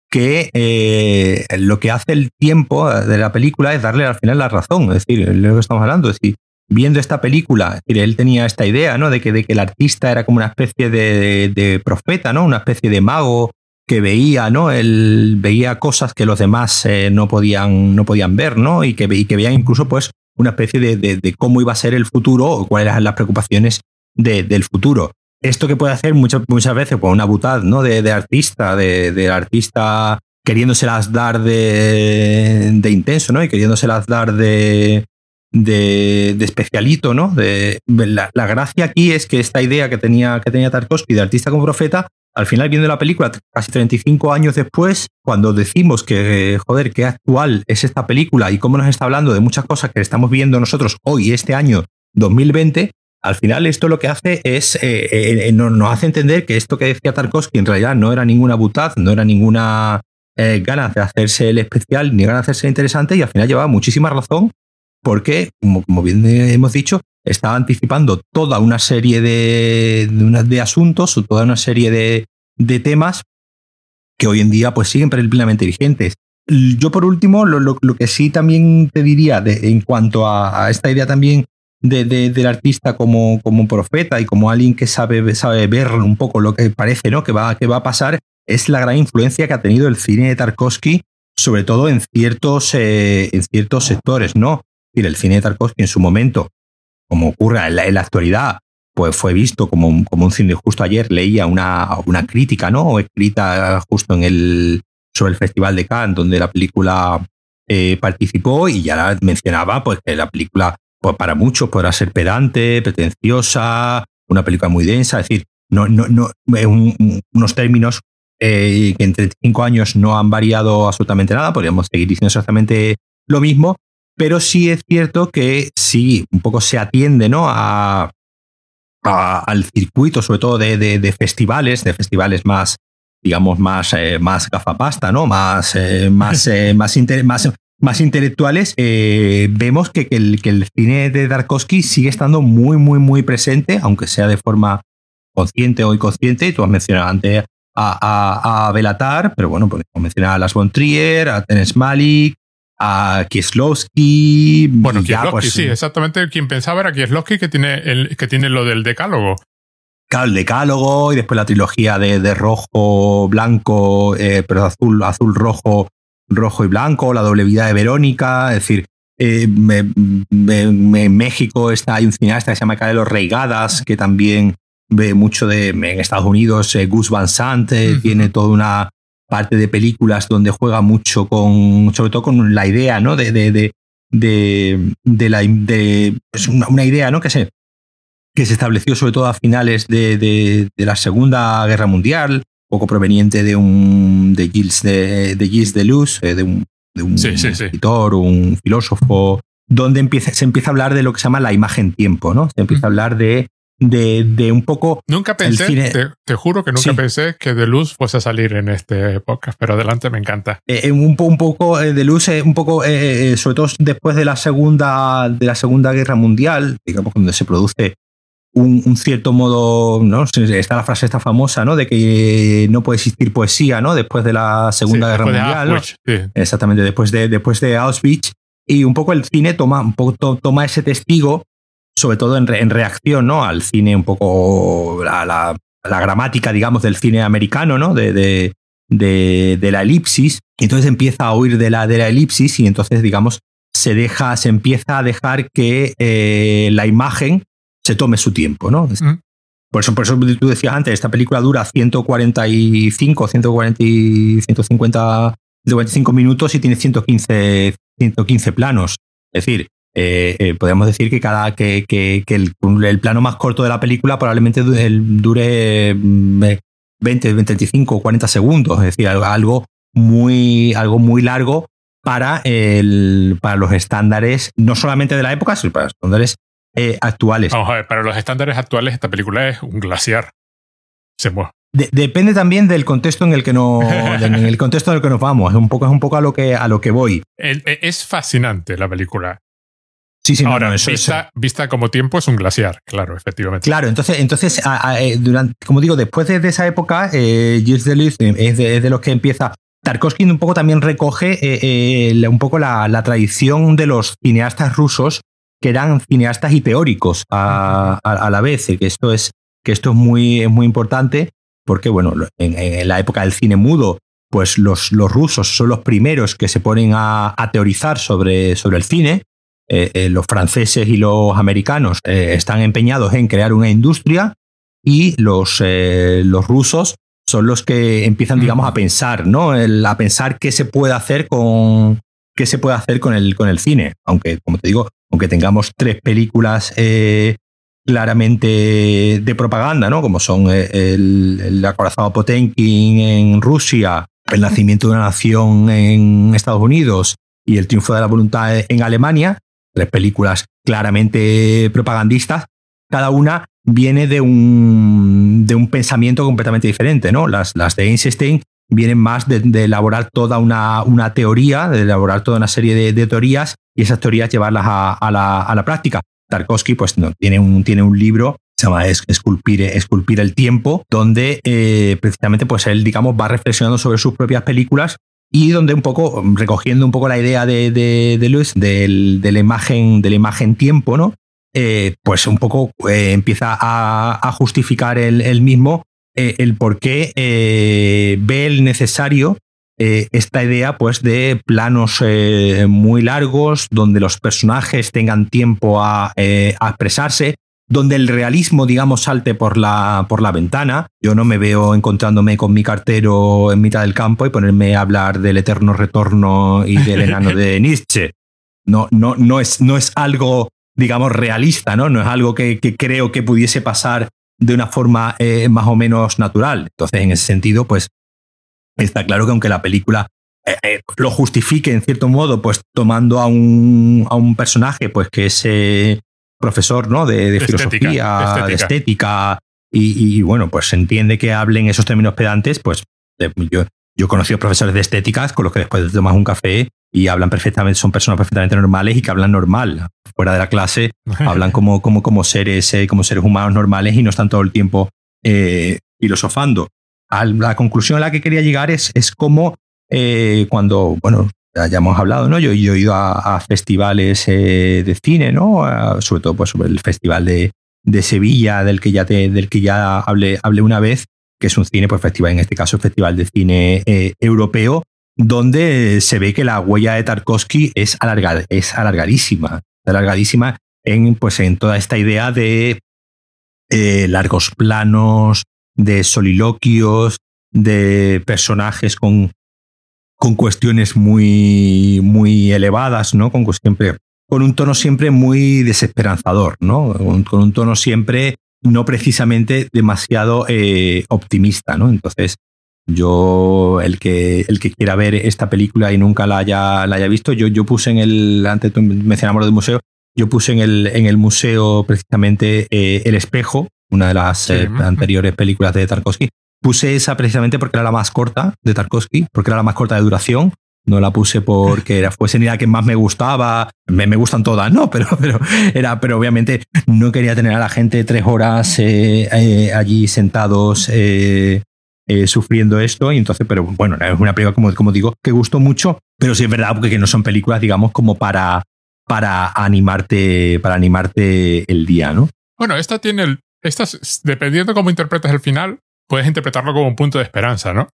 que eh, lo que hace el tiempo de la película es darle al final la razón. Es decir, lo que estamos hablando, es decir, viendo esta película, él tenía esta idea, ¿no? De que, de que el artista era como una especie de, de, profeta, ¿no? Una especie de mago que veía, ¿no? Él veía cosas que los demás eh, no, podían, no podían ver, ¿no? Y que, y que veían incluso, pues, una especie de, cómo iba a ser el futuro o cuáles eran las preocupaciones del futuro. Esto que puede hacer muchas, muchas veces por una butad ¿no? de, artista, de, artista queriéndoselas dar de, de, intenso, ¿no? Y queriéndoselas dar de, de, especialito, ¿no? De, la, la, gracia aquí es que esta idea que tenía, que tenía Tarkovsky de artista como profeta al final viendo la película casi 35 años después, cuando decimos que, joder, qué actual es esta película y cómo nos está hablando de muchas cosas que estamos viendo nosotros hoy, este año 2020, al final esto lo que hace es, eh, eh, eh, nos, hace entender que esto que decía Tarkovsky en realidad no era ninguna butad, no era ninguna ganas de hacerse el especial ni ganas de hacerse interesante y al final llevaba muchísima razón porque, como, bien hemos dicho, estaba anticipando toda una serie de, de, asuntos o toda una serie de, de, temas que hoy en día pues siguen plenamente vigentes. Yo por último, lo, que sí también te diría en cuanto a, esta idea también de, del artista como, como profeta y como alguien que sabe, sabe ver un poco lo que parece ¿no? que, va, que va a pasar, es la gran influencia que ha tenido el cine de Tarkovsky, sobre todo en ciertos, eh, en ciertos sectores. ¿no? el cine de Tarkovsky en su momento como ocurre en la, actualidad, pues fue visto como, como un cine. Justo ayer leía una, una crítica, ¿no? Escrita justo en el, sobre el Festival de Cannes, donde la película eh, participó y ya mencionaba pues, que la película, pues, para muchos podrá ser pedante, pretenciosa, una película muy densa, es decir, no, no, no, unos términos eh, que en 35 años no han variado absolutamente nada, podríamos seguir diciendo exactamente lo mismo, pero sí es cierto que sí, un poco se atiende ¿no? a, al circuito, sobre todo de, festivales, de festivales más, digamos, más, eh, más gafapasta, ¿no? Más, eh, más, eh, más, más, intelectuales, vemos que, el, que, el, cine de Darkovsky sigue estando muy, muy, muy presente, aunque sea de forma consciente o inconsciente. Tú has mencionado antes a, a, Belatar, pero bueno, podemos mencionar a Las von Trier, a Tenes Malik, a Kieslowski. Bueno, Kieslowski, pues, sí, exactamente. Quien pensaba era Kieslowski que tiene, el, que tiene lo del decálogo. Claro, el decálogo y después la trilogía de, de rojo, blanco, eh, pero azul, azul, rojo, rojo y blanco, la doble vida de Verónica, es decir, eh, en México está, hay un cineasta que se llama Carlos Reigadas, que también ve mucho de en Estados Unidos, eh, Gus Van Sant, tiene toda una, parte de películas donde juega mucho con, sobre todo con la idea, ¿no? De, de, de, de, la, de pues una, idea, ¿no? Que se, que se estableció sobre todo a finales de, de, la Segunda Guerra Mundial, poco proveniente de un de Gilles de, de Gilles Deleuze, eh, de un, de un escritor, un filósofo, donde empieza, se empieza a hablar de lo que se llama la imagen tiempo, ¿no? Se empieza a hablar de de, de un poco. Nunca pensé, te, juro que nunca pensé que De Luz fuese a salir en este podcast, pero adelante me encanta. Eh, eh, un, un, poco eh, De Luz, un poco, sobre todo después de la segunda, de la segunda Guerra Mundial, digamos, donde se produce un, cierto modo, ¿no? Está la frase esta famosa, ¿no? De que no puede existir poesía, ¿no? Después de la Segunda Guerra Mundial. Exactamente, después de, después de Auschwitz. Y un poco el cine toma, un poco, toma ese testigo sobre todo en, reacción ¿no? al cine un poco, la, la, gramática, digamos, del cine americano, ¿no? De, de, de, la elipsis. Y entonces empieza a huir de la, de la elipsis y entonces, digamos, se deja, se empieza a dejar que eh, la imagen se tome su tiempo, ¿no? Mm. Por eso, por eso tú decías antes, esta película dura 145, 140, 150 de 45 minutos y tiene 115, 115 planos. Es decir, eh, eh, podemos decir que cada que, que, el, el, plano más corto de la película probablemente dure 20, 25 40 segundos. Es decir, algo muy, algo muy largo para, el, para los estándares, no solamente de la época, sino para los estándares eh, actuales. Vamos a ver, para los estándares actuales esta película es un glaciar. Se mueve. depende también del contexto en el que no, en el contexto en el que nos vamos. Es un poco, es un poco a lo que a lo que voy. E, es fascinante la película. Sí, sí, Ahora, vista, vista, como tiempo es un glaciar, claro, efectivamente. Claro, entonces, entonces eh, durante, como digo, después de, esa época, eh, Gilles Deleuze es de, es de los que empieza Tarkovsky un poco también recoge eh, eh, un poco la, tradición de los cineastas rusos que eran cineastas y teóricos a, la vez, que esto es, que esto es muy, muy importante porque, bueno, en, la época del cine mudo, pues los, los, rusos son los primeros que se ponen a, teorizar sobre, sobre el cine. Eh, los franceses y los americanos están empeñados en crear una industria y los, los rusos son los que empiezan, digamos, a pensar, ¿no? a pensar qué se puede hacer con qué se puede hacer con el, con el cine. Aunque, como te digo, aunque tengamos tres películas eh, claramente de propaganda, ¿no? Como son eh, el, el acorazado Potenkin en Rusia, el nacimiento de una nación en Estados Unidos y el triunfo de la voluntad en Alemania, tres películas claramente propagandistas, cada una viene de un, de un pensamiento completamente diferente, ¿no? Las, las de Einstein vienen más de, elaborar toda una, una, teoría, de elaborar toda una serie de, teorías y esas teorías llevarlas a, la, a la, práctica. Tarkovsky pues, no, tiene, un, tiene un libro se llama Esculpir, Esculpir el tiempo, donde eh, precisamente pues él, digamos, va reflexionando sobre sus propias películas y donde un poco, recogiendo un poco la idea de, de, de Luis, del, de la imagen, de la imagen tiempo, ¿no? Eh, pues un poco eh, empieza a, justificar el, mismo eh, el por qué ve el necesario esta idea pues de planos muy largos donde los personajes tengan tiempo a, expresarse donde el realismo, digamos, salte por la, por la ventana. Yo no me veo encontrándome con mi cartero en mitad del campo y ponerme a hablar del eterno retorno y del enano de Nietzsche. No, no, no, es, no es algo digamos, realista, ¿no? No es algo que, creo que pudiese pasar de una forma eh, más o menos natural. Entonces, en ese sentido, pues está claro que aunque la película eh, eh, lo justifique en cierto modo, pues tomando a un, a un personaje, pues que es profesor, ¿no? De, filosofía, de estética, y, bueno, pues se entiende que hablen esos términos pedantes, pues yo, yo he conocido profesores de estéticas con los que después de tomar un café y hablan perfectamente, son personas perfectamente normales y que hablan normal. Fuera de la clase, hablan como, como, como, seres, eh, como seres humanos normales y no están todo el tiempo eh, filosofando. la conclusión a la que quería llegar es, es como eh, cuando, bueno, ya, hemos hablado, ¿no? Yo, yo he ido a, festivales de cine, ¿no? sobre todo pues, sobre el Festival de, de Sevilla, del que ya, te, del que ya hablé, hablé una vez, que es un cine, pues festival, en este caso, Festival de Cine Europeo, donde se ve que la huella de Tarkovsky es, es alargadísima, alargadísima en, pues, en toda esta idea de eh, largos planos, de soliloquios, de personajes con, con cuestiones muy, muy elevadas, ¿no? Con, siempre, con un tono siempre muy desesperanzador, ¿no? Con, un tono siempre no precisamente demasiado eh, optimista, ¿no? Entonces, yo, el que, el que quiera ver esta película y nunca la haya, la haya visto, yo, yo puse en el, antes tú mencionamos lo del museo, yo puse en el, en el museo precisamente eh, El Espejo, una de las eh, anteriores películas de Tarkovsky. Puse esa precisamente porque era la más corta de Tarkovsky, porque era la más corta de duración. No la puse porque era, fuese ni la que más me gustaba. Me, me, gustan todas, ¿no? Pero, pero, era, pero obviamente no quería tener a la gente tres horas eh, allí sentados eh, sufriendo esto. Y entonces, pero bueno, es una película, como, como digo, que gustó mucho, pero sí es verdad porque no son películas, digamos, como para, para animarte, para animarte el día, ¿no? Bueno, esta tiene el, esta, dependiendo cómo interpretes el final, puedes interpretarlo como un punto de esperanza, ¿no?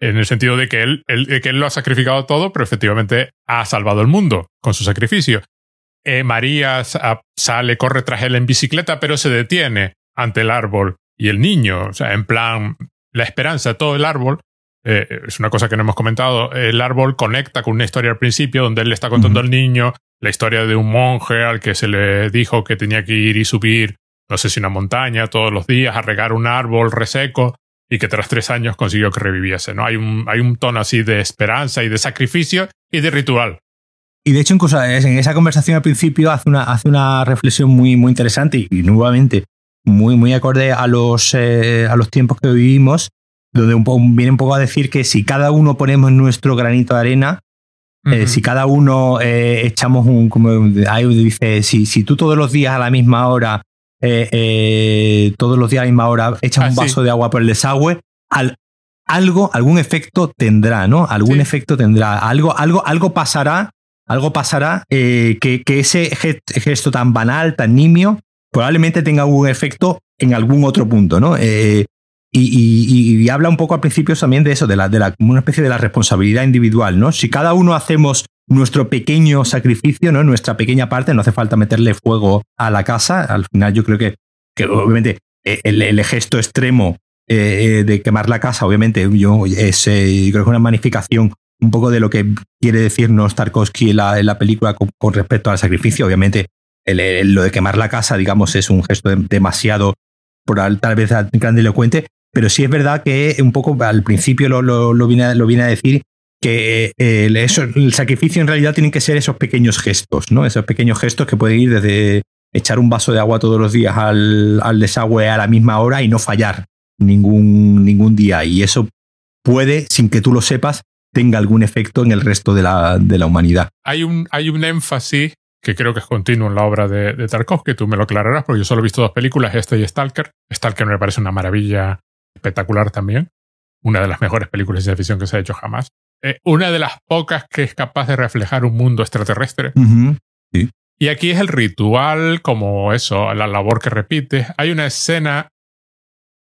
En el sentido de que él, que él lo ha sacrificado todo, pero efectivamente ha salvado el mundo con su sacrificio. Eh, María sale, corre tras él en bicicleta, pero se detiene ante el árbol y el niño, o sea, en plan, la esperanza, todo el árbol, eh, es una cosa que no hemos comentado, el árbol conecta con una historia al principio donde él le está contando al niño la historia de un monje al que se le dijo que tenía que ir y subir, no sé si una montaña todos los días a regar un árbol reseco y que tras tres años consiguió que reviviese. ¿no? Hay, un, hay un tono así de esperanza y de sacrificio y de ritual. Y de hecho, incluso en esa conversación al principio hace una, hace una reflexión muy, muy interesante y, nuevamente muy, muy acorde a los, eh, a los tiempos que vivimos, donde un viene un poco a decir que si cada uno ponemos nuestro granito de arena, eh, si cada uno eh, echamos un, como dice, si, si tú todos los días a la misma hora, todos los días a la misma hora echas ah, un vaso de agua por el desagüe, algo, algún efecto tendrá, ¿no? Algún efecto tendrá, algo, algo, algo pasará algo pasará eh, que, ese gesto tan banal, tan nimio, probablemente tenga un efecto en algún otro punto, ¿no? Eh, y, habla un poco al principio también de eso, de, la, de la, una especie de la responsabilidad individual, ¿no? Si cada uno hacemos nuestro pequeño sacrificio, ¿no? Nuestra pequeña parte, no hace falta meterle fuego a la casa. Al final, yo creo que, obviamente, eh, el, gesto extremo de quemar la casa, obviamente, yo, es, creo que una magnificación un poco de lo que quiere decirnos Tarkovsky en la, película con, respecto al sacrificio. Obviamente, lo de quemar la casa, digamos, es un gesto demasiado, tal vez grandilocuente, pero sí es verdad que un poco al principio lo, lo, vine, a, decir que el, eso, el sacrificio en realidad tienen que ser esos pequeños gestos, ¿no? Esos pequeños gestos que pueden ir desde echar un vaso de agua todos los días al, al desagüe a la misma hora y no fallar ningún, ningún día. Y eso puede, sin que tú lo sepas, tenga algún efecto en el resto de la, de la humanidad. Hay un, hay un énfasis que creo que es continuo en la obra de, de Tarkovsky, tú me lo aclararás, porque yo solo he visto dos películas, esta y Stalker. Stalker me parece una maravilla espectacular también. Una de las mejores películas de ciencia ficción que se ha hecho jamás. Eh, una de las pocas que es capaz de reflejar un mundo extraterrestre. sí. Y aquí es el ritual, como eso, la labor que repite. Hay una escena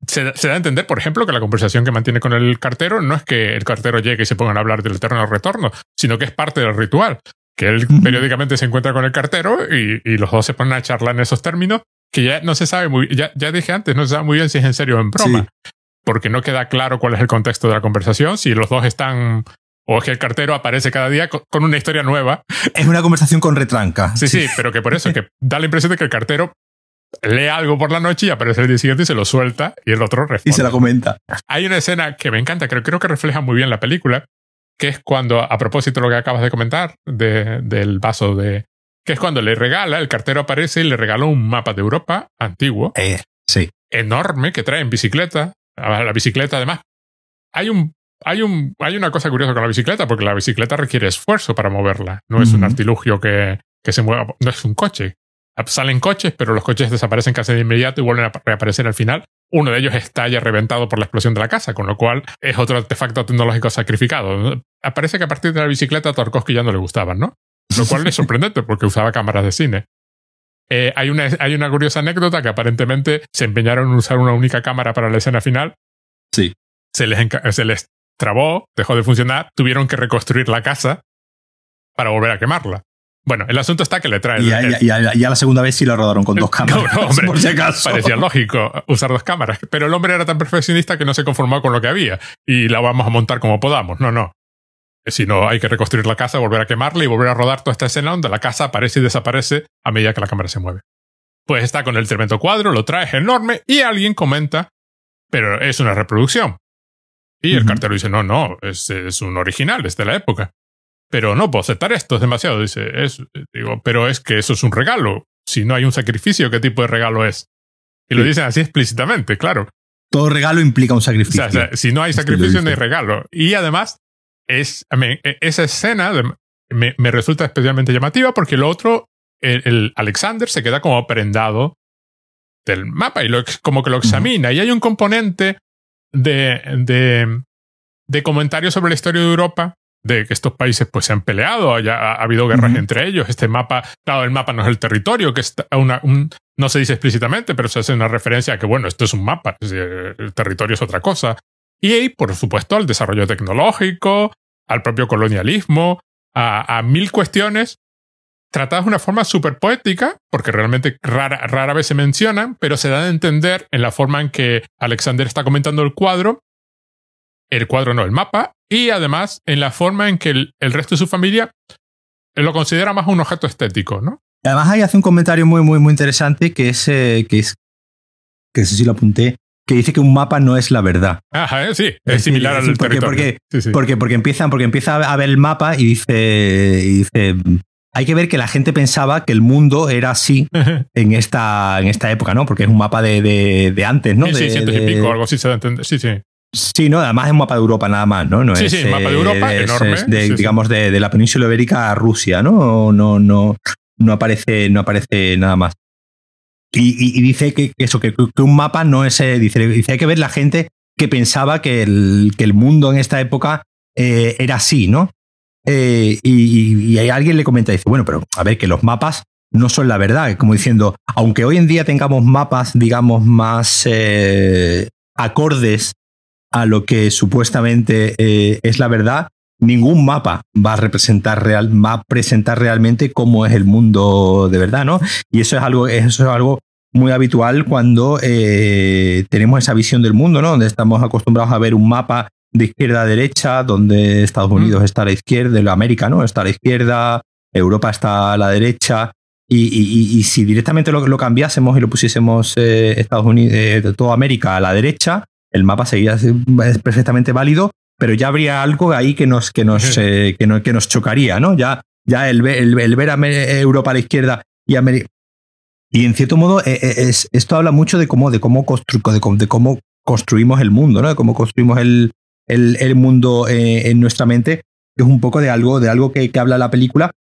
se, da a entender, por ejemplo, que la conversación que mantiene con el cartero no es que el cartero llegue y se pongan a hablar del eterno retorno, sino que es parte del ritual. Que él periódicamente se encuentra con el cartero y, los dos se ponen a charlar en esos términos que ya no se sabe muy ya, ya dije antes, no se sabe muy bien si es en serio o en broma. Porque no queda claro cuál es el contexto de la conversación, si los dos están o es que el cartero aparece cada día con una historia nueva. Es una conversación con retranca. Sí, sí, pero que por eso, que da la impresión de que el cartero lee algo por la noche y aparece el día siguiente y se lo suelta y el otro responde. Y se la comenta. Hay una escena que me encanta, que creo que refleja muy bien la película, que es cuando, a propósito de lo que acabas de comentar, del vaso de... que es cuando le regala, el cartero aparece y le regaló un mapa de Europa antiguo. Eh, sí. Enorme, que trae en bicicleta. La bicicleta, además. Hay un hay, un, hay una cosa curiosa con la bicicleta, porque la bicicleta requiere esfuerzo para moverla. No es un artilugio que, que se mueva, no es un coche salen coches, pero los coches desaparecen casi de inmediato y vuelven a reaparecer al final. Uno de ellos está ya reventado por la explosión de la casa, con lo cual es otro artefacto tecnológico sacrificado. Parece que a partir de la bicicleta a Tarkovsky ya no le gustaban, ¿no? Lo cual es sorprendente porque usaba cámaras de cine. Eh, hay, una, hay una curiosa anécdota que aparentemente se empeñaron en usar una única cámara para la escena final. Sí. Se les, se les trabó, dejó de funcionar, tuvieron que reconstruir la casa para volver a quemarla. Bueno, el asunto está que le traen. Y, ya la segunda vez sí lo rodaron con dos cámaras. No, hombre, por si acaso. Parecía lógico usar dos cámaras. Pero el hombre era tan perfeccionista que no se conformó con lo que había. Y la vamos a montar como podamos. No, no. Si no, hay que reconstruir la casa, volver a quemarla y volver a rodar toda esta escena donde la casa aparece y desaparece a medida que la cámara se mueve. Pues está con el tremendo cuadro, lo trae, es enorme, y alguien comenta, pero es una reproducción. Y el cartero dice, no, no, es, es un original, es de la época pero no puedo aceptar esto, es demasiado. Dice, es, digo, pero es que eso es un regalo. Si no hay un sacrificio, ¿qué tipo de regalo es? Y lo dicen así explícitamente, claro. Todo regalo implica un sacrificio. O sea, si no hay sacrificio, no hay regalo. Y además, es, e, esa escena me, me, resulta especialmente llamativa porque el otro, el, Alexander, se queda como prendado del mapa y lo, como que lo examina. Y hay un componente de, de, de comentarios sobre la historia de Europa de que estos países pues se han peleado, haya, ha, habido guerras entre ellos. Este mapa, claro, el mapa no es el territorio, que está una, no se dice explícitamente, pero se hace una referencia a que, bueno, esto es un mapa, el territorio es otra cosa. Y, por supuesto, al desarrollo tecnológico, al propio colonialismo, a, a mil cuestiones tratadas de una forma súper poética, porque realmente rara, rara vez se mencionan, pero se da a entender en la forma en que Alexander está comentando el cuadro el cuadro no, el mapa, y además en la forma en que el, resto de su familia lo considera más un objeto estético, ¿no? Además ahí hace un comentario muy, muy, muy interesante que es, eh, que es, que sé si lo apunté, que dice que un mapa no es la verdad. Ajá, eh, sí, es, similar al porque, territorio. Porque, porque, empieza, porque empieza a ver el mapa y dice, y dice hay que ver que la gente pensaba que el mundo era así en esta, en esta época, ¿no? Porque es un mapa de, de, antes, ¿no? Sí, sí, y pico, algo así se da entender. Sí, sí. Sí, no, además es un mapa de Europa nada más, ¿no? no sí, sí, mapa de Europa enorme. digamos, de, la península ibérica a Rusia, ¿no? No, no, no aparece, no aparece nada más. Y, dice que, eso, que, un mapa no es. Eh, dice, dice, hay que ver la gente que pensaba que el, que el mundo en esta época eh, era así, ¿no? Eh, y, y, alguien le comenta, dice, bueno, pero a ver, que los mapas no son la verdad, como diciendo, aunque hoy en día tengamos mapas, digamos, más eh, acordes a lo que supuestamente eh, es la verdad, ningún mapa va a representar real, va a presentar realmente cómo es el mundo de verdad, ¿no? Y eso es algo, eso es algo muy habitual cuando tenemos esa visión del mundo, ¿no? Donde estamos acostumbrados a ver un mapa de izquierda a derecha, donde Estados Unidos está a la izquierda, América ¿no? está a la izquierda, Europa está a la derecha. Y, si directamente lo, cambiásemos y lo pusiésemos eh, Estados Unidos, eh, toda América a la derecha, el mapa seguiría perfectamente válido, pero ya habría algo ahí que nos, que nos, eh, que, nos chocaría, ¿no? Ya, ya el, el, ver a Europa a la izquierda y América. Y en cierto modo, es, esto habla mucho de cómo, de cómo, de, cómo construimos el mundo, ¿no? De cómo construimos el, el, mundo eh, en nuestra mente, es un poco de algo, de algo que, habla la película.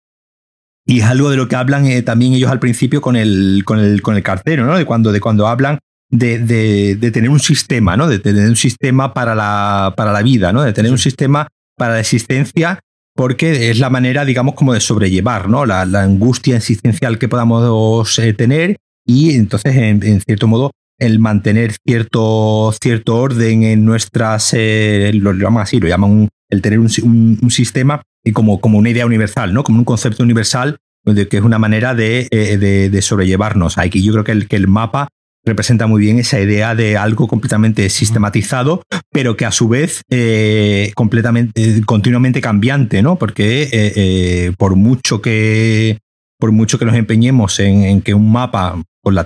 Y es algo de lo que hablan eh, también ellos al principio con el, con el, con el cartero, ¿no? De cuando, de cuando hablan de, de, tener un sistema, ¿no? De tener un sistema para la, para la vida, ¿no? De tener un sistema para la existencia, porque es la manera, digamos, como de sobrellevar, ¿no? La, angustia existencial que podamos eh, tener y entonces, en, cierto modo, el mantener cierto, cierto orden en nuestras, eh, lo, llaman así, lo llaman el tener un, sistema y como, como una idea universal, ¿no? Como un concepto universal, que es una manera de, eh, de, sobrellevarnos. Aquí yo creo que el, que el mapa representa muy bien esa idea de algo completamente sistematizado, pero que a su vez eh, completamente, continuamente cambiante, ¿no? Porque por mucho que por mucho que nos empeñemos en que un mapa con la,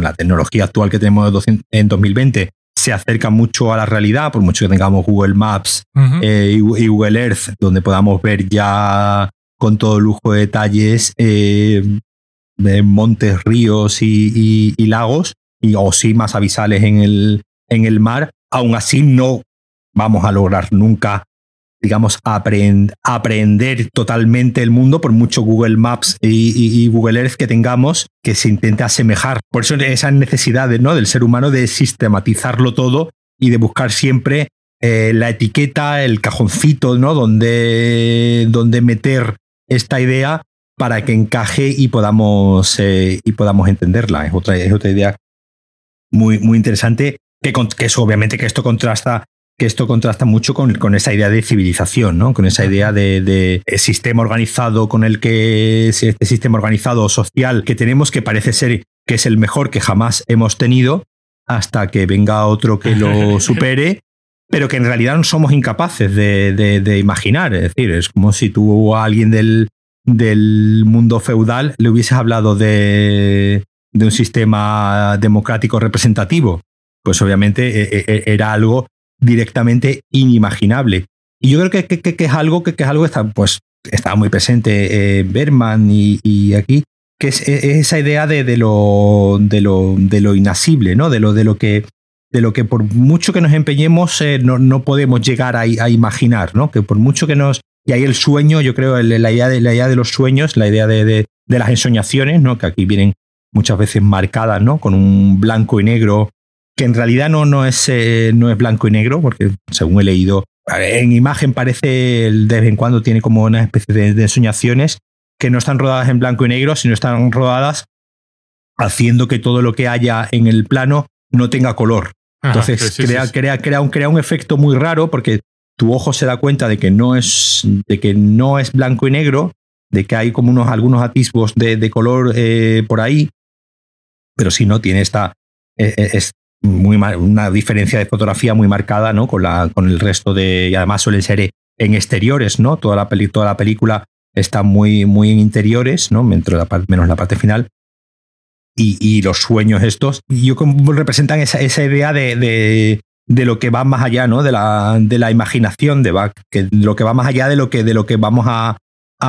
la tecnología actual que tenemos en 2020 se acerca mucho a la realidad, por mucho que tengamos Google Maps eh, y, Google Earth, donde podamos ver ya con todo lujo de detalles eh, montes, ríos y, lagos, y, o sí más avisales en el, en el mar, aún así no vamos a lograr nunca digamos, aprender totalmente el mundo por mucho Google Maps y, Google Earth que tengamos que se intente asemejar. Por eso esa necesidad ¿no? del ser humano de sistematizarlo todo y de buscar siempre eh, la etiqueta, el cajoncito, ¿no? Donde, donde meter esta idea para que encaje y podamos, eh, y podamos entenderla. Es otra, es otra idea muy, muy interesante que, que es obviamente que esto contrasta que esto contrasta mucho con, con, esa idea de civilización, ¿no? Con esa idea de, sistema organizado con el que este sistema organizado social que tenemos, que parece ser que es el mejor que jamás hemos tenido, hasta que venga otro que lo supere, pero que en realidad no somos incapaces de, imaginar. Es decir, es como si tú a alguien del, del mundo feudal le hubieses hablado de, de un sistema democrático representativo. Pues obviamente e, e, e, era algo directamente inimaginable. Y yo creo que, que, es algo que, es algo que está, pues, está muy presente eh, Berman y, aquí, que es, esa idea de, de, lo, de, lo, de lo inasible, ¿no? De lo, de lo que de lo que por mucho que nos empeñemos eh, no, no, podemos llegar a, imaginar, ¿no? Que por mucho que nos... Y ahí el sueño, yo creo, la idea de, la idea de los sueños, la idea de, de, de las ensoñaciones, ¿no? Que aquí vienen muchas veces marcadas, ¿no? Con un blanco y negro que en realidad no, no, es, eh, no es blanco y negro, porque según he leído, en imagen parece de vez en cuando tiene como una especie de, ensoñaciones que no están rodadas en blanco y negro, sino están rodadas haciendo que todo lo que haya en el plano no tenga color. Entonces crea, Crea, crea, un, crea un efecto muy raro porque tu ojo se da cuenta de que no es, de que no es blanco y negro, de que hay como unos, algunos atisbos de, color eh, por ahí, pero si no tiene esta, eh, muy una diferencia de fotografía muy marcada, ¿no? Con, la, con el resto de. Y además suelen ser en exteriores, ¿no? Toda la, peli, toda la película está muy, muy en interiores, ¿no? Menos la, la parte final. Y, y, los sueños estos, yo representan esa, esa idea de, de, de, lo que va más allá, ¿no? De la, de la imaginación, de, va, que, lo que va más allá de lo que, de lo que vamos a,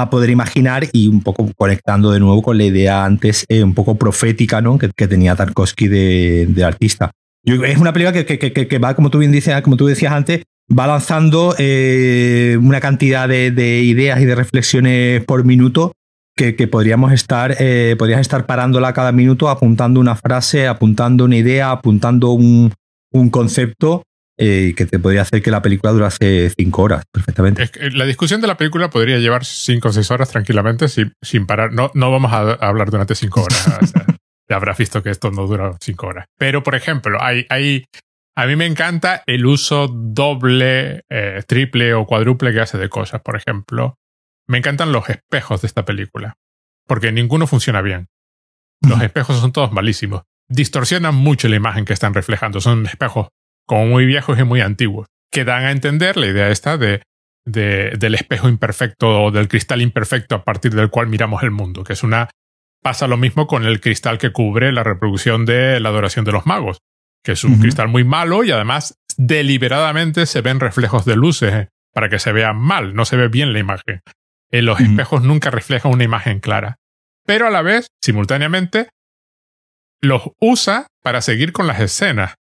a poder imaginar y un poco conectando de nuevo con la idea antes eh, un poco profética ¿no? que, que tenía Tarkovsky de, de artista. es una película que, que, que, va, como tú bien dices, como tú decías antes, va lanzando eh, una cantidad de, ideas y de reflexiones por minuto que, podríamos estar, eh, podrías estar parándola cada minuto, apuntando una frase, apuntando una idea, apuntando un, un concepto eh, que te podría hacer que la película durase cinco horas perfectamente. la discusión de la película podría llevar cinco o seis horas tranquilamente sin, sin parar. No, no vamos a, hablar durante cinco horas. ya habrás visto que esto no dura cinco horas. Pero, por ejemplo, hay, hay, a mí me encanta el uso doble, eh, triple o cuádruple que hace de cosas. Por ejemplo, me encantan los espejos de esta película. Porque ninguno funciona bien. Los espejos son todos malísimos. Distorsionan mucho la imagen que están reflejando. Son espejos como muy viejos y muy antiguos, que dan a entender la idea esta de, del espejo imperfecto o del cristal imperfecto a partir del cual miramos el mundo, que es una... Pasa lo mismo con el cristal que cubre la reproducción de la adoración de los magos, que es un cristal muy malo y además deliberadamente se ven reflejos de luces eh, para que se vea mal, no se ve bien la imagen. En los espejos nunca reflejan una imagen clara. Pero a la vez, simultáneamente, los usa para seguir con las escenas.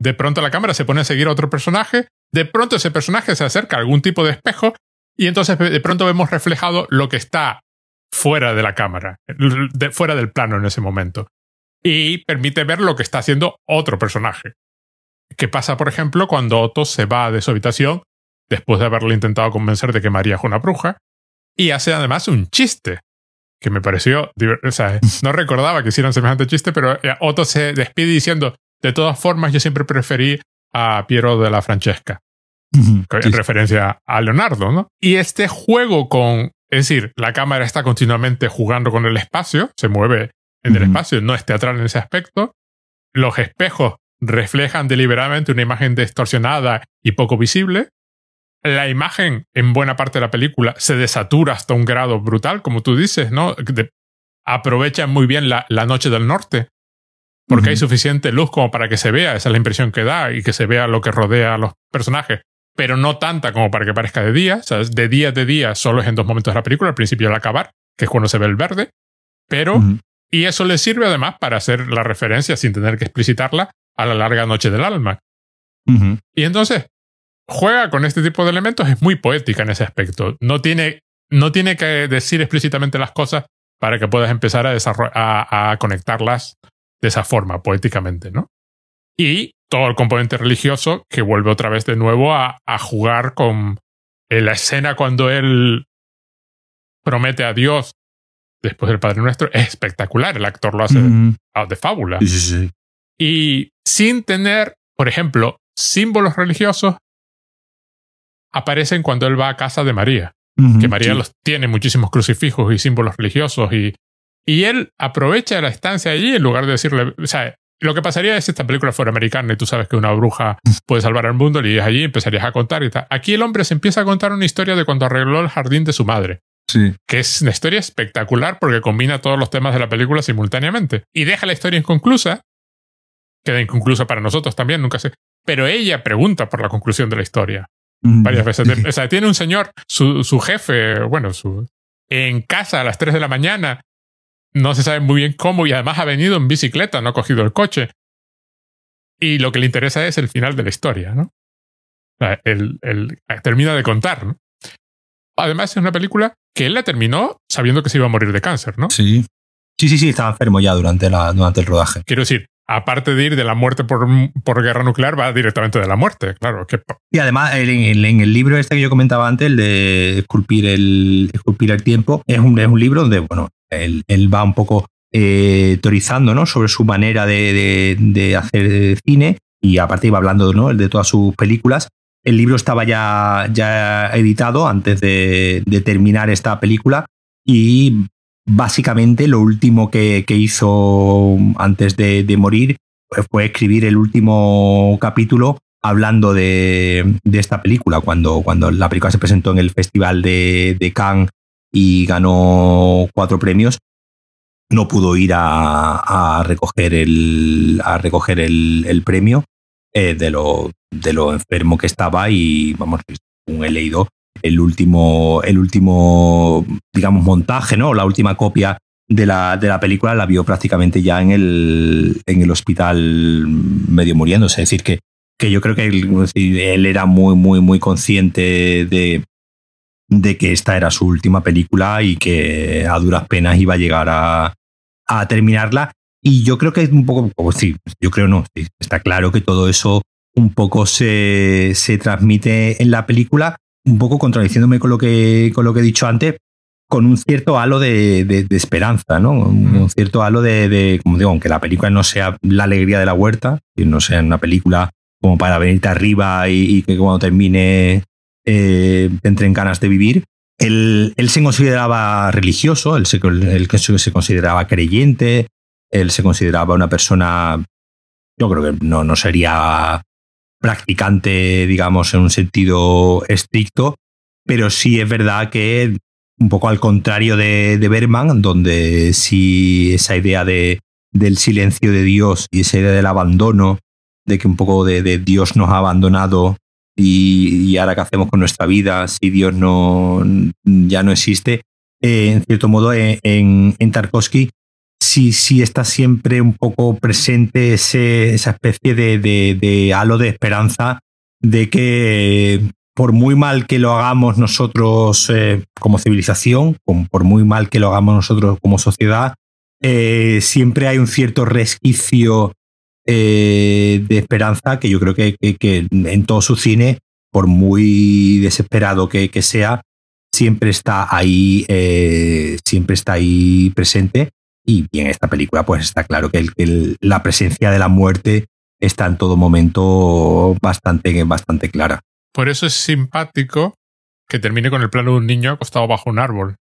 De pronto la cámara se pone a seguir a otro personaje, de pronto ese personaje se acerca a algún tipo de espejo y entonces de pronto vemos reflejado lo que está fuera de la cámara, fuera del plano en ese momento. Y permite ver lo que está haciendo otro personaje. ¿Qué pasa, por ejemplo, cuando Otto se va de su habitación después de haberle intentado convencer de que María es una bruja y hace además un chiste que me pareció, o sea, no recordaba que hicieran semejante chiste, pero eh, Otto se despide diciendo, de todas formas, yo siempre preferí a Piero de la Francesca. En referencia a Leonardo, ¿no? Y este juego con. Es decir, la cámara está continuamente jugando con el espacio, se mueve en el espacio, no es teatral en ese aspecto. Los espejos reflejan deliberadamente una imagen distorsionada y poco visible. La imagen, en buena parte de la película, se desatura hasta un grado brutal, como tú dices, ¿no? aprovechan muy bien la, la noche del norte porque hay suficiente luz como para que se vea, esa es la impresión que da, y que se vea lo que rodea a los personajes, pero no tanta como para que parezca de día, o sea, de día de día solo es en dos momentos de la película, al principio y al acabar, que es cuando se ve el verde, pero, y eso le sirve además para hacer la referencia, sin tener que explicitarla, a la larga noche del alma. Y entonces, juega con este tipo de elementos, es muy poética en ese aspecto, no tiene, no tiene que decir explícitamente las cosas para que puedas empezar a, a, a conectarlas de esa forma, poéticamente, ¿no? Y todo el componente religioso que vuelve otra vez de nuevo a, jugar con la escena cuando él promete a Dios después del Padre Nuestro es espectacular. El actor lo hace de fábula. Y sin tener, por ejemplo, símbolos religiosos, aparecen cuando él va a casa de María. que María los tiene muchísimos crucifijos y símbolos religiosos y y él aprovecha la estancia allí en lugar de decirle, o sea, lo que pasaría es si esta película fuera americana y tú sabes que una bruja puede salvar al mundo, y allí y empezarías a contar y tal. Aquí el hombre se empieza a contar una historia de cuando arregló el jardín de su madre. Sí. Que es una historia espectacular porque combina todos los temas de la película simultáneamente. Y deja la historia inconclusa. Queda inconclusa para nosotros también, nunca sé. Pero ella pregunta por la conclusión de la historia. Varias veces. O sea, tiene un señor, su, su jefe, bueno, su, en casa a las 3 de la mañana no se sabe muy bien cómo y además ha venido en bicicleta, no ha cogido el coche. Y lo que le interesa es el final de la historia, ¿no? El, el, termina de contar, ¿no? Además, es una película que él la terminó sabiendo que se iba a morir de cáncer, ¿no? Sí. Sí, sí, sí, estaba enfermo ya durante, la, durante el rodaje. Quiero decir, aparte de ir de la muerte por, por guerra nuclear, va directamente de la muerte, claro. Que... Y además, en, en, el libro este que yo comentaba antes, el de esculpir el, esculpir el tiempo, es un, es un libro donde, bueno, él, va un poco eh, teorizando ¿no? sobre su manera de, hacer cine y aparte iba hablando ¿no? de todas sus películas. El libro estaba ya, ya editado antes de, terminar esta película y básicamente lo último que, hizo antes de, morir fue escribir el último capítulo hablando de, esta película. Cuando, cuando la película se presentó en el Festival de, de Cannes y ganó cuatro premios, no pudo ir a, recoger el, a recoger el, premio eh, de, lo, de lo enfermo que estaba y, vamos, según he leído, el último, el último, digamos, montaje, ¿no? La última copia de la, de la película la vio prácticamente ya en el, en el hospital medio muriéndose. Es decir, que, que yo creo que él, era muy, muy, muy consciente de, de que esta era su última película y que a duras penas iba a llegar a, a terminarla. Y yo creo que es un poco, sí, yo creo no, está claro que todo eso un poco se, se transmite en la película, un poco contradiciéndome con lo que, con lo que he dicho antes, con un cierto halo de, de, esperanza, ¿no? Un cierto halo de, como digo, aunque la película no sea la alegría de la huerta, y no sea una película como para venirte arriba y, que cuando termine eh, te entren ganas de vivir. Él, se consideraba religioso, él se, se consideraba creyente, él se consideraba una persona, yo creo que no, no sería practicante, digamos, en un sentido estricto, pero sí es verdad que un poco al contrario de, de Berman, donde sí esa idea de, del silencio de Dios y esa idea del abandono, de que un poco de, Dios nos ha abandonado y, ahora qué hacemos con nuestra vida si Dios no, ya no existe, eh, en cierto modo eh, en, Tarkovsky sí, sí está siempre un poco presente ese, esa especie de, de, halo de esperanza de que por muy mal que lo hagamos nosotros eh, como civilización, por muy mal que lo hagamos nosotros como sociedad, siempre hay un cierto resquicio eh, de esperanza que yo creo que, en todo su cine, por muy desesperado que, sea, siempre está ahí, siempre está ahí presente. Y, en esta película, pues está claro que, la presencia de la muerte está en todo momento bastante, bastante clara. Por eso es simpático que termine con el plano de un niño acostado bajo un árbol.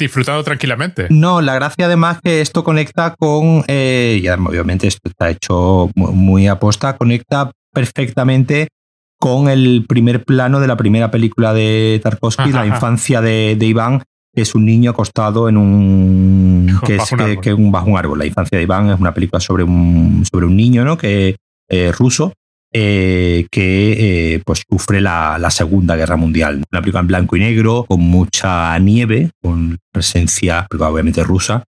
Disfrutado tranquilamente. No, la gracia además que esto conecta con, eh, y obviamente esto está hecho muy aposta, conecta perfectamente con el primer plano de la primera película de Tarkovsky, la infancia de, Iván, que es un niño acostado en un que es que, un, bajo un árbol. La infancia de Iván es una película sobre un sobre un niño, ¿no? Que eh, ruso eh, que eh, pues sufre la, la, Segunda Guerra Mundial. Una película en blanco y negro, con mucha nieve, con presencia, obviamente rusa,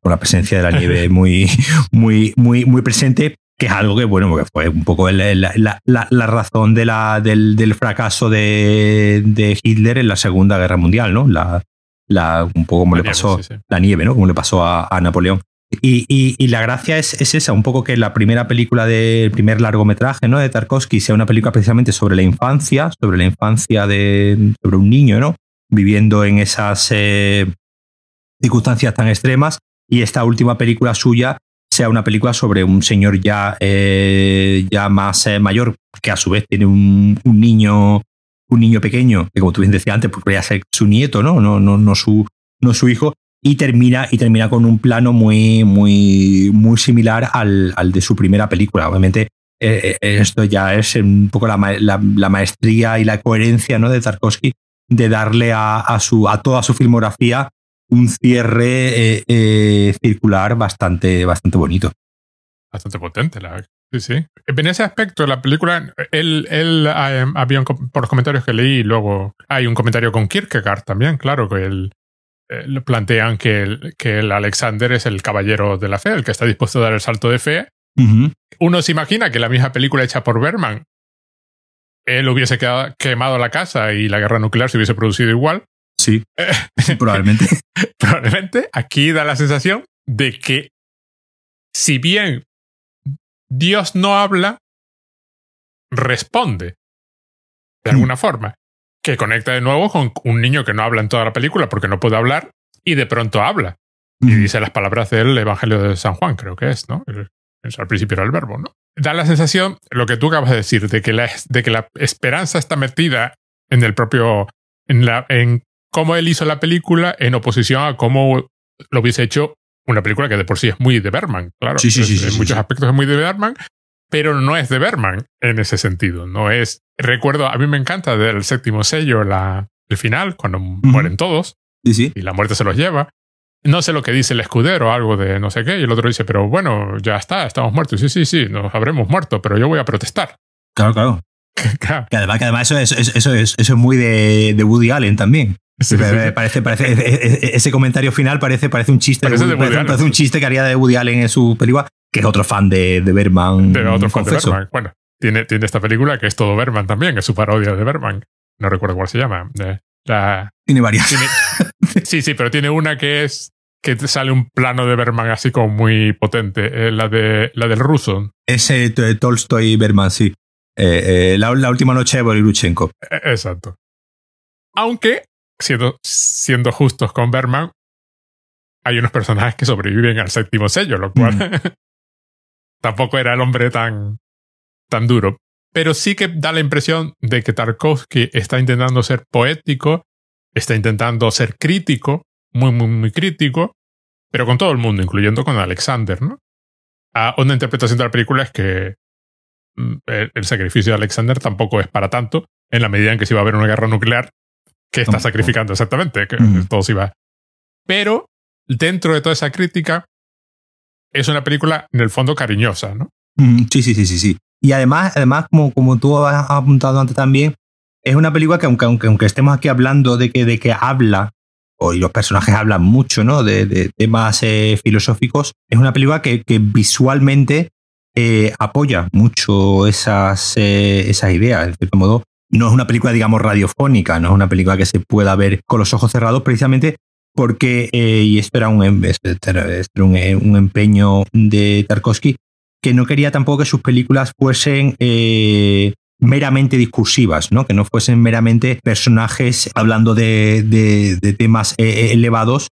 con la presencia de la nieve muy, muy, muy, muy presente, que es algo que, bueno, que fue un poco la, la, la, razón de la, del, del fracaso de, de, Hitler en la Segunda Guerra Mundial, ¿no? La, la, un poco como le pasó la nieve, ¿no? Como le pasó a, Napoleón. Y, y, la gracia es, es, esa, un poco que la primera película del primer largometraje ¿no? de Tarkovsky sea una película precisamente sobre la infancia, sobre la infancia de sobre un niño, ¿no? Viviendo en esas eh, circunstancias tan extremas. Y esta última película suya sea una película sobre un señor ya, eh, ya más eh, mayor, que a su vez tiene un, un niño un niño pequeño, que como tú bien decías antes, pues podría ser su nieto, ¿no? No, no, no, su, no su hijo, y termina, y termina con un plano muy, muy, muy similar al, al de su primera película. Obviamente, eh, eh, esto ya es un poco la, la, maestría y la coherencia ¿no? de Tarkovsky de darle a, a, su, a toda su filmografía un cierre eh, circular bastante, bastante bonito. Bastante potente, la Sí, sí. En ese aspecto, la película, él, él había por los comentarios que leí, luego hay un comentario con Kierkegaard también, claro, que él, eh, plantean que el, que el Alexander es el caballero de la fe, el que está dispuesto a dar el salto de fe. Uno se imagina que la misma película hecha por Berman, él hubiese quemado la casa y la guerra nuclear se hubiese producido igual. Sí, probablemente. probablemente. Aquí da la sensación de que si bien Dios no habla, responde de alguna forma, que conecta de nuevo con un niño que no habla en toda la película porque no puede hablar y de pronto habla. Y dice las palabras del Evangelio de San Juan, creo que es, ¿no? al principio era el verbo, ¿no? Da la sensación, lo que tú acabas de decir, de que la, de que la esperanza está metida en el propio, en, la, en cómo él hizo la película en oposición a cómo lo hubiese hecho una película que de por sí es muy de Berman, claro. Sí, sí, sí, en muchos aspectos es muy de Berman, pero no es de Berman en ese sentido. No es. Recuerdo, a mí me encanta del séptimo sello la, el final, cuando mueren todos. Sí, Y la muerte se los lleva. No sé lo que dice el escudero, algo de no sé qué, y el otro dice, pero bueno, ya está, estamos muertos. Sí, sí, sí, nos habremos muerto, pero yo voy a protestar. Claro, claro. Que además, que además eso, es, eso, es, eso es muy de, de Woody Allen también. Sí, sí, sí. Parece, parece, e, e, ese comentario final parece, parece un chiste. Parece de Woody parece, parece un chiste que haría de Woody Allen en su película, que es otro fan de, de Berman. Pero otro fan de. Berman. Bueno, tiene, tiene esta película que es todo Berman también, es su parodia de Berman. No recuerdo cuál se llama. Eh, La, Tiene varias. tiene- sí, sí, pero tiene una que es que sale un plano de Berman así como muy potente, eh, la de la del ruso. Ese eh, Tolstoy Berman, sí. Eh, eh, la, la última noche de Boriluchenko. Exacto. Aunque, siendo, siendo justos con Berman, hay unos personajes que sobreviven al séptimo sello, lo cual tampoco era el hombre tan, tan duro. Pero sí que da la impresión de que Tarkovsky está intentando ser poético, está intentando ser crítico, muy, muy, muy crítico, pero con todo el mundo, incluyendo con Alexander, ¿no? Ah, una interpretación de la película es que mm, el, el sacrificio de Alexander tampoco es para tanto, en la medida en que si va a haber una guerra nuclear, que está sacrificando exactamente, que todo se va. Pero dentro de toda esa crítica, es una película en el fondo cariñosa, ¿no? Mm, Sí, sí, sí, sí, sí. Y además, además como, como tú has apuntado antes también, es una película que aunque, aunque, estemos aquí hablando de que, de que habla, y los personajes hablan mucho, ¿no? De, temas eh, filosóficos, es una película que, que visualmente eh, apoya mucho esas, eh, esas ideas. En cierto modo, no es una película, digamos, radiofónica, no es una película que se pueda ver con los ojos cerrados, precisamente porque, eh, y esto era, un, em- eh, un empeño de Tarkovsky, que no quería tampoco que sus películas fuesen eh, meramente discursivas, ¿no? que no fuesen meramente personajes hablando de, de- temas eh, elevados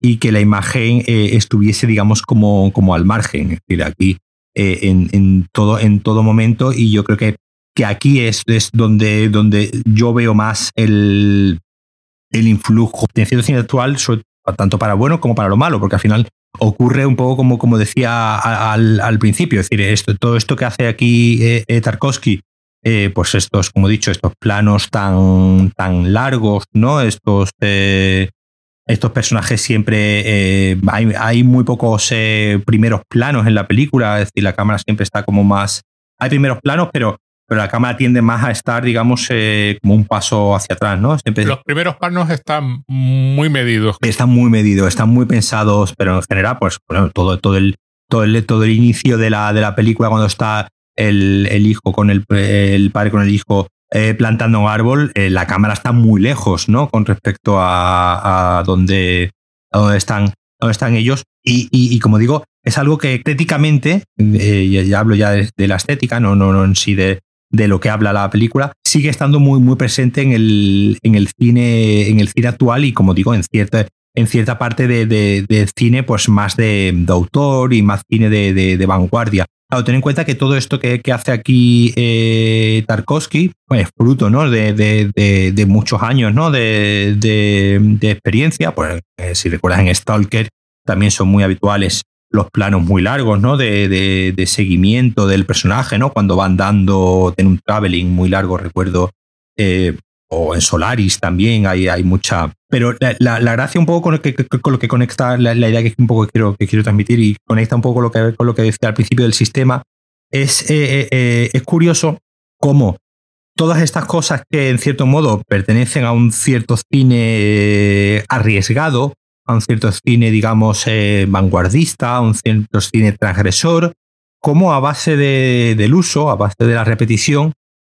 y que la imagen eh, estuviese, digamos, como, como al margen. Es decir, aquí eh, en, en todo, en todo momento, y yo creo que, que aquí es, es donde, donde yo veo más el, el influjo de cierto cine actual, tanto para bueno como para lo malo, porque al final ocurre un poco como, como decía al, principio, es decir, esto, todo esto que hace aquí eh, eh, Tarkovsky, eh, pues estos, como he dicho, estos planos tan, tan largos, ¿no? Estos, estos personajes siempre, hay, hay muy pocos primeros planos en la película, es decir, la cámara siempre está como más, hay primeros planos, pero, pero la cámara tiende más a estar, digamos, eh, como un paso hacia atrás, ¿no? Siempre, Los primeros planos están muy medidos. están muy medidos, están muy pensados, pero en general, pues bueno, todo, todo, el, todo, el, todo el inicio de la, de la película, cuando está el, el hijo con el, el padre con el hijo eh, plantando un árbol, eh, la cámara está muy lejos, ¿no? Con respecto a, a donde, a donde están, donde están ellos. Y, y, y como digo, es algo que estéticamente, eh, ya, ya hablo ya de, de la estética, no, no, no en sí de, de lo que habla la película, sigue estando muy, muy presente en el, en el cine, en el cine actual y como digo, en cierta, en cierta parte de, de- de cine, pues más de, autor y más cine de, vanguardia. Claro, ten en cuenta que todo esto que, que hace aquí eh, Tarkovsky pues, es fruto ¿no? de, muchos años ¿no? de experiencia. Pues, eh, si recuerdas en Stalker, también son muy habituales los planos muy largos, ¿no? De, de- de seguimiento del personaje, ¿no? Cuando van dando en un traveling muy largo, recuerdo. eh, o en Solaris también hay, hay mucha. Pero la, la- gracia un poco con lo que, con lo que conecta la, la idea que un poco quiero, que quiero transmitir y conecta un poco lo que, con lo que decía al principio del sistema, es, eh, eh, es curioso cómo todas estas cosas que en cierto modo pertenecen a un cierto cine arriesgado, a un cierto cine, digamos, eh, vanguardista, a un cierto cine transgresor, cómo a base de- del uso, a base de la repetición,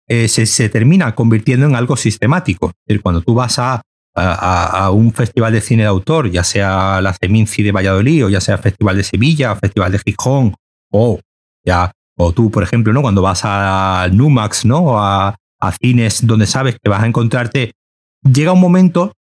eh, se, se termina convirtiendo en algo sistemático. Es decir, cuando tú vas a, a- un festival de cine de autor, ya sea la Ceminci de Valladolid, o ya sea el Festival de Sevilla, o Festival de Gijón, o ya, o tú, por ejemplo, ¿no? Cuando vas a Numax, ¿no? A, a cines donde sabes que vas a encontrarte, llega un momento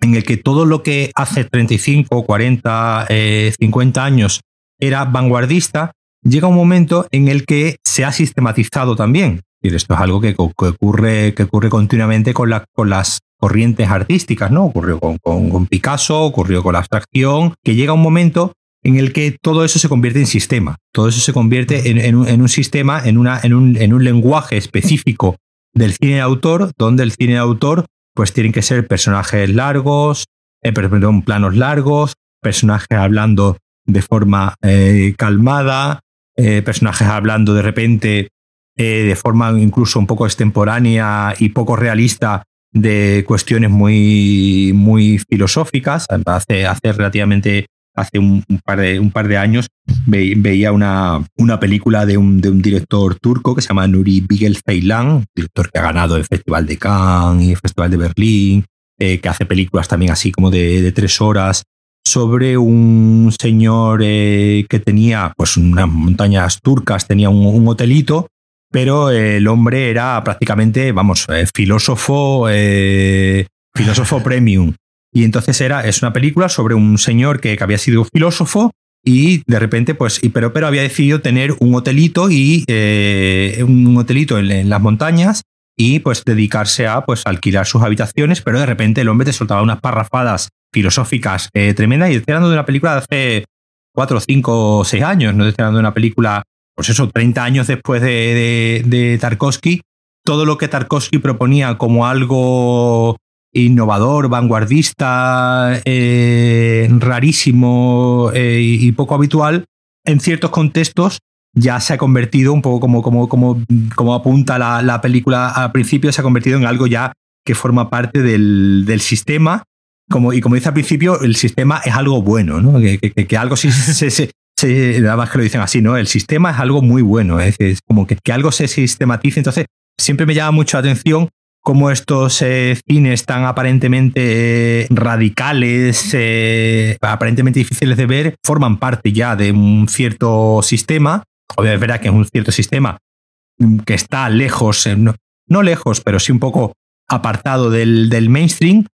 en el que todo lo que hace 35, 40, eh, 50 años era vanguardista, llega un momento en el que se ha sistematizado también. Decir, esto es algo que, ocurre, que ocurre continuamente con, con las corrientes artísticas, ¿no? Ocurrió con, con, Picasso, ocurrió con la abstracción, que llega un momento en el que todo eso se convierte en sistema. Todo eso se convierte en, un, sistema, en, una, en, un, en un lenguaje específico del cine de autor, donde el cine de autor pues tienen que ser personajes largos, eh, planos largos, personajes hablando de forma eh, calmada, eh, personajes hablando de repente de forma incluso un poco extemporánea y poco realista de cuestiones muy, muy filosóficas. Hace, hace relativamente, hace un, par, de, un par de años, veía una, una película de un, de un, director turco que se llama Nuri Bigel Ceylan, director que ha ganado el Festival de Cannes y el Festival de Berlín, eh, que hace películas también así como de, tres horas sobre un señor eh, que tenía pues unas montañas turcas, tenía un hotelito pero el hombre era prácticamente, vamos, eh, filósofo, eh, filósofo premium. Y entonces era, es una película sobre un señor que, había sido filósofo y de repente, pues, pero, pero había decidido tener un hotelito y eh, un hotelito en, las montañas y pues dedicarse a pues alquilar sus habitaciones, pero de repente el hombre te soltaba unas parrafadas filosóficas tremendas. Y estoy hablando de una película de hace cuatro, cinco, seis años, no estoy hablando de una película pues eso, 30 años después de, Tarkovsky, todo lo que Tarkovsky proponía como algo innovador, vanguardista, eh, rarísimo eh, y poco habitual, en ciertos contextos ya se ha convertido un poco como, como, como, como apunta la, película al principio, se ha convertido en algo ya que forma parte del, sistema. Como, y como dice al principio, el sistema es algo bueno, ¿no? que, algo sí se, Sí, nada más que lo dicen así, ¿no? El sistema es algo muy bueno, es, como que, que, algo se sistematice. Entonces, siempre me llama mucho la atención cómo estos eh, cines tan aparentemente eh, radicales, eh, aparentemente difíciles de ver, forman parte ya de un cierto sistema. Obviamente es verdad que es un cierto sistema que está lejos, no, lejos, pero sí un poco apartado del, del mainstream,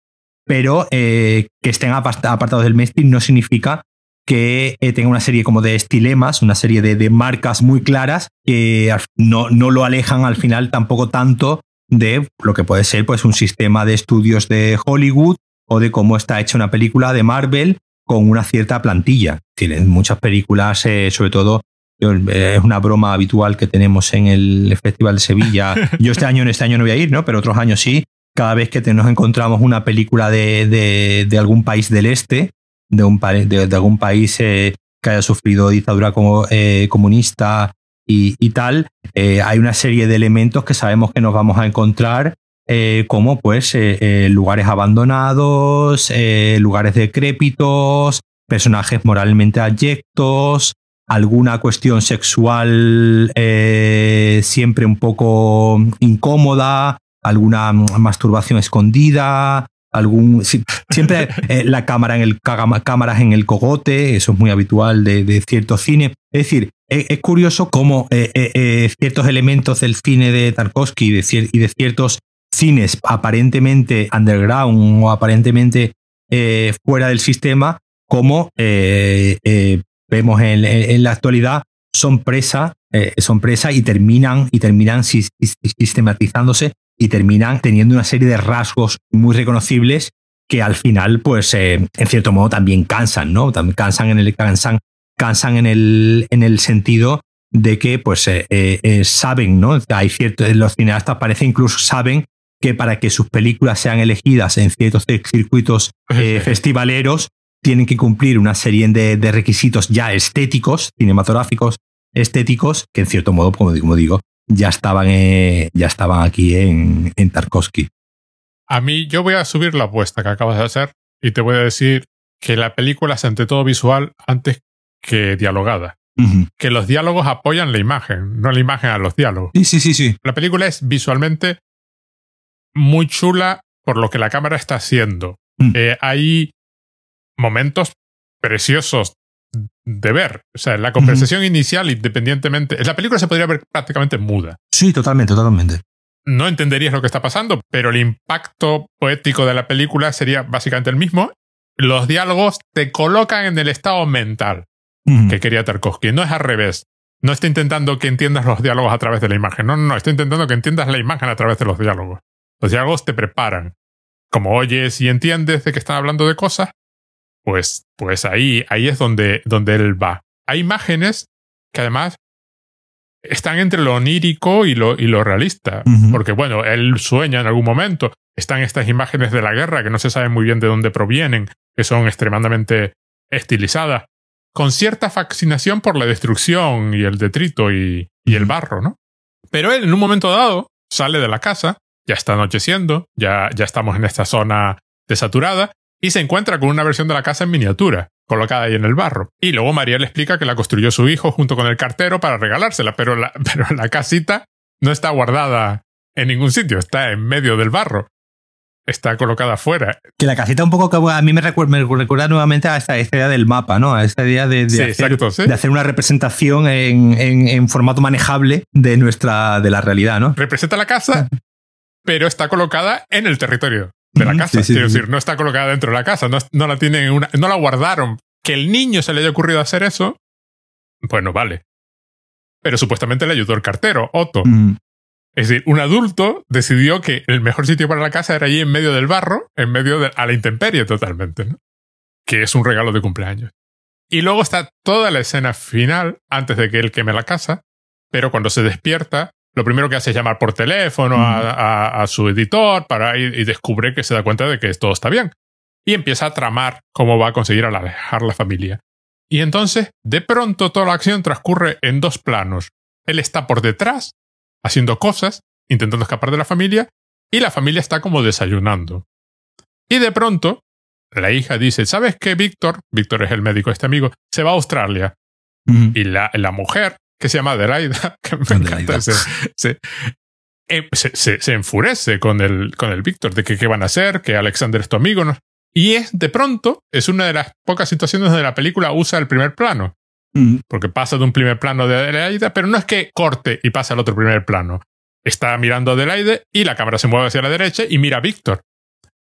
pero que estén apartados del mainstream no significa que eh, tenga una serie como de estilemas, una serie de, marcas muy claras que no, no, lo alejan al final tampoco tanto de lo que puede ser pues, un sistema de estudios de Hollywood o de cómo está hecha una película de Marvel con una cierta plantilla. Tienen muchas películas, eh, sobre todo eh, es una broma habitual que tenemos en el Festival de Sevilla. Yo este año, en este año no voy a ir, ¿no? Pero otros años sí. Cada vez que nos encontramos una película de, de algún país del este, de, un, de, de algún país eh, que haya sufrido dictadura como, eh, comunista y, y tal, eh, hay una serie de elementos que sabemos que nos vamos a encontrar como pues lugares abandonados, lugares decrépitos, personajes moralmente abyectos, alguna cuestión sexual siempre un poco incómoda, alguna masturbación escondida, algún siempre eh, la cámara en el cámaras en el cogote, eso es muy habitual de, de ciertos cines. Es decir, es, curioso cómo eh, eh, ciertos elementos del cine de Tarkovsky y de, y de ciertos cines aparentemente underground o aparentemente fuera del sistema, como vemos en, en, la actualidad, son presa, son presa y terminan, y terminan sistematizándose y terminan teniendo una serie de rasgos muy reconocibles que al final, pues, eh, en cierto modo también cansan, ¿no? También cansan en el, cansan, cansan en el, en el sentido de que, pues, eh, eh, saben, ¿no? Hay ciertos, los cineastas parece incluso saben que para que sus películas sean elegidas en ciertos circuitos festivaleros, tienen que cumplir una serie de, de, requisitos ya estéticos, cinematográficos, estéticos, que en cierto modo, como como digo ya estaban, eh, ya estaban aquí en, en Tarkovsky. A mí, yo voy a subir la apuesta que acabas de hacer y te voy a decir que la película es ante todo visual antes que dialogada. Que los diálogos apoyan la imagen, no la imagen a los diálogos. Sí, sí, sí, sí. La película es visualmente muy chula por lo que la cámara está haciendo. Mm. Eh, hay momentos preciosos de ver. O sea, la conversación inicial, independientemente. La película se podría ver prácticamente muda. Sí, totalmente, totalmente. No entenderías lo que está pasando, pero el impacto poético de la película sería básicamente el mismo. Los diálogos te colocan en el estado mental que quería Tarkovsky. No es al revés. No está intentando que entiendas los diálogos a través de la imagen. No, no, no. Está intentando que entiendas la imagen a través de los diálogos. Los diálogos te preparan. como oyes y entiendes de que están hablando de cosas, pues, pues ahí, ahí es donde, donde él va. Hay imágenes que además están entre lo onírico y lo, y lo realista. Porque, bueno, él sueña en algún momento. Están estas imágenes de la guerra que no se sabe muy bien de dónde provienen, que son extremadamente estilizadas, con cierta fascinación por la destrucción y el detrito y, y el barro, ¿no? Pero él, en un momento dado, sale de la casa, ya está anocheciendo, ya, ya estamos en esta zona desaturada, y se encuentra con una versión de la casa en miniatura, colocada ahí en el barro. Y luego María le explica que la construyó su hijo junto con el cartero para regalársela, pero la, pero la casita no está guardada en ningún sitio, está en medio del barro. Está colocada afuera. Que la casita un poco a mí me recuerda, recuerda nuevamente a esta, idea del mapa, ¿no? A esta idea de, hacer, de hacer, una representación en, en, formato manejable de nuestra de la realidad, ¿no? Representa la casa, pero está colocada en el territorio de la casa. Quiero decir, no está colocada dentro de la casa, no, no la tienen una, no la guardaron. Que el niño se le haya ocurrido hacer eso, bueno, vale. Pero supuestamente le ayudó el cartero, Otto. Es decir, un adulto decidió que el mejor sitio para la casa era allí en medio del barro, en medio de a la intemperie totalmente, ¿no? Que es un regalo de cumpleaños. Y luego está toda la escena final, antes de que él queme la casa, pero cuando se despierta, lo primero que hace es llamar por teléfono a, su editor para y, y, descubre que se da cuenta de que todo está bien. Y empieza a tramar cómo va a conseguir alejar la familia. Y entonces, de pronto, toda la acción transcurre en dos planos. Él está por detrás, haciendo cosas, intentando escapar de la familia, y la familia está como desayunando. Y de pronto, la hija dice, ¿sabes qué, Víctor? Víctor es el médico este amigo, se va a Australia. Y la, la mujer que se llama Adelaida, que me encanta eh, se, se, enfurece con el, con el Víctor de que qué van a hacer, que Alexander es tu amigo. ¿no? Y es, de pronto, es una de las pocas situaciones donde la película usa el primer plano. Mm. Porque pasa de un primer plano de Adelaida, pero no es que corte y pasa al otro primer plano. Está mirando a Adelaide y la cámara se mueve hacia la derecha y mira a Víctor.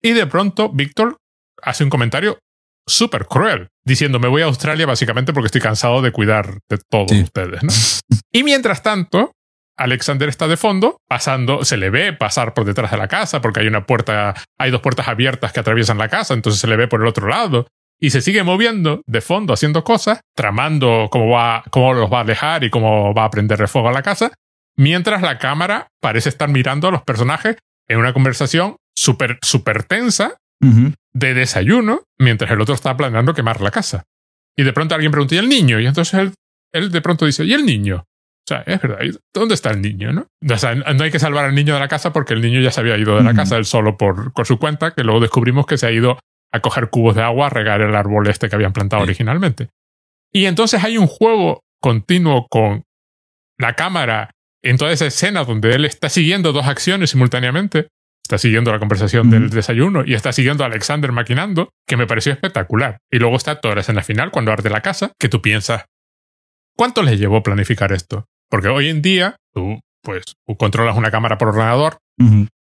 Y de pronto, Víctor hace un comentario súper cruel, diciendo me voy a Australia básicamente porque estoy cansado de cuidar de todos ustedes. ¿no? y mientras tanto, Alexander está de fondo, pasando, se le ve pasar por detrás de la casa porque hay una puerta, hay dos puertas abiertas que atraviesan la casa, entonces se le ve por el otro lado. Y se sigue moviendo de fondo haciendo cosas, tramando cómo va, cómo los va a alejar y cómo va a prenderle fuego a la casa, mientras la cámara parece estar mirando a los personajes en una conversación súper, súper tensa de desayuno mientras el otro está planeando quemar la casa. Y de pronto alguien pregunta, ¿y el niño? Y entonces él, él de pronto dice, ¿y el niño? O sea, es verdad, ¿dónde está el niño? ¿no? O sea, no hay que salvar al niño de la casa porque el niño ya se había ido de la casa él solo por, por su cuenta, que luego descubrimos que se ha ido a coger cubos de agua a regar el árbol este que habían plantado originalmente. Y entonces hay un juego continuo con la cámara en toda esa escena donde él está siguiendo dos acciones simultáneamente está siguiendo la conversación del desayuno y está siguiendo a Alexander maquinando, que me pareció espectacular. Y luego está toda la escena final, cuando arde la casa, que tú piensas, ¿cuánto les llevó planificar esto? Porque hoy en día tú, pues, controlas una cámara por ordenador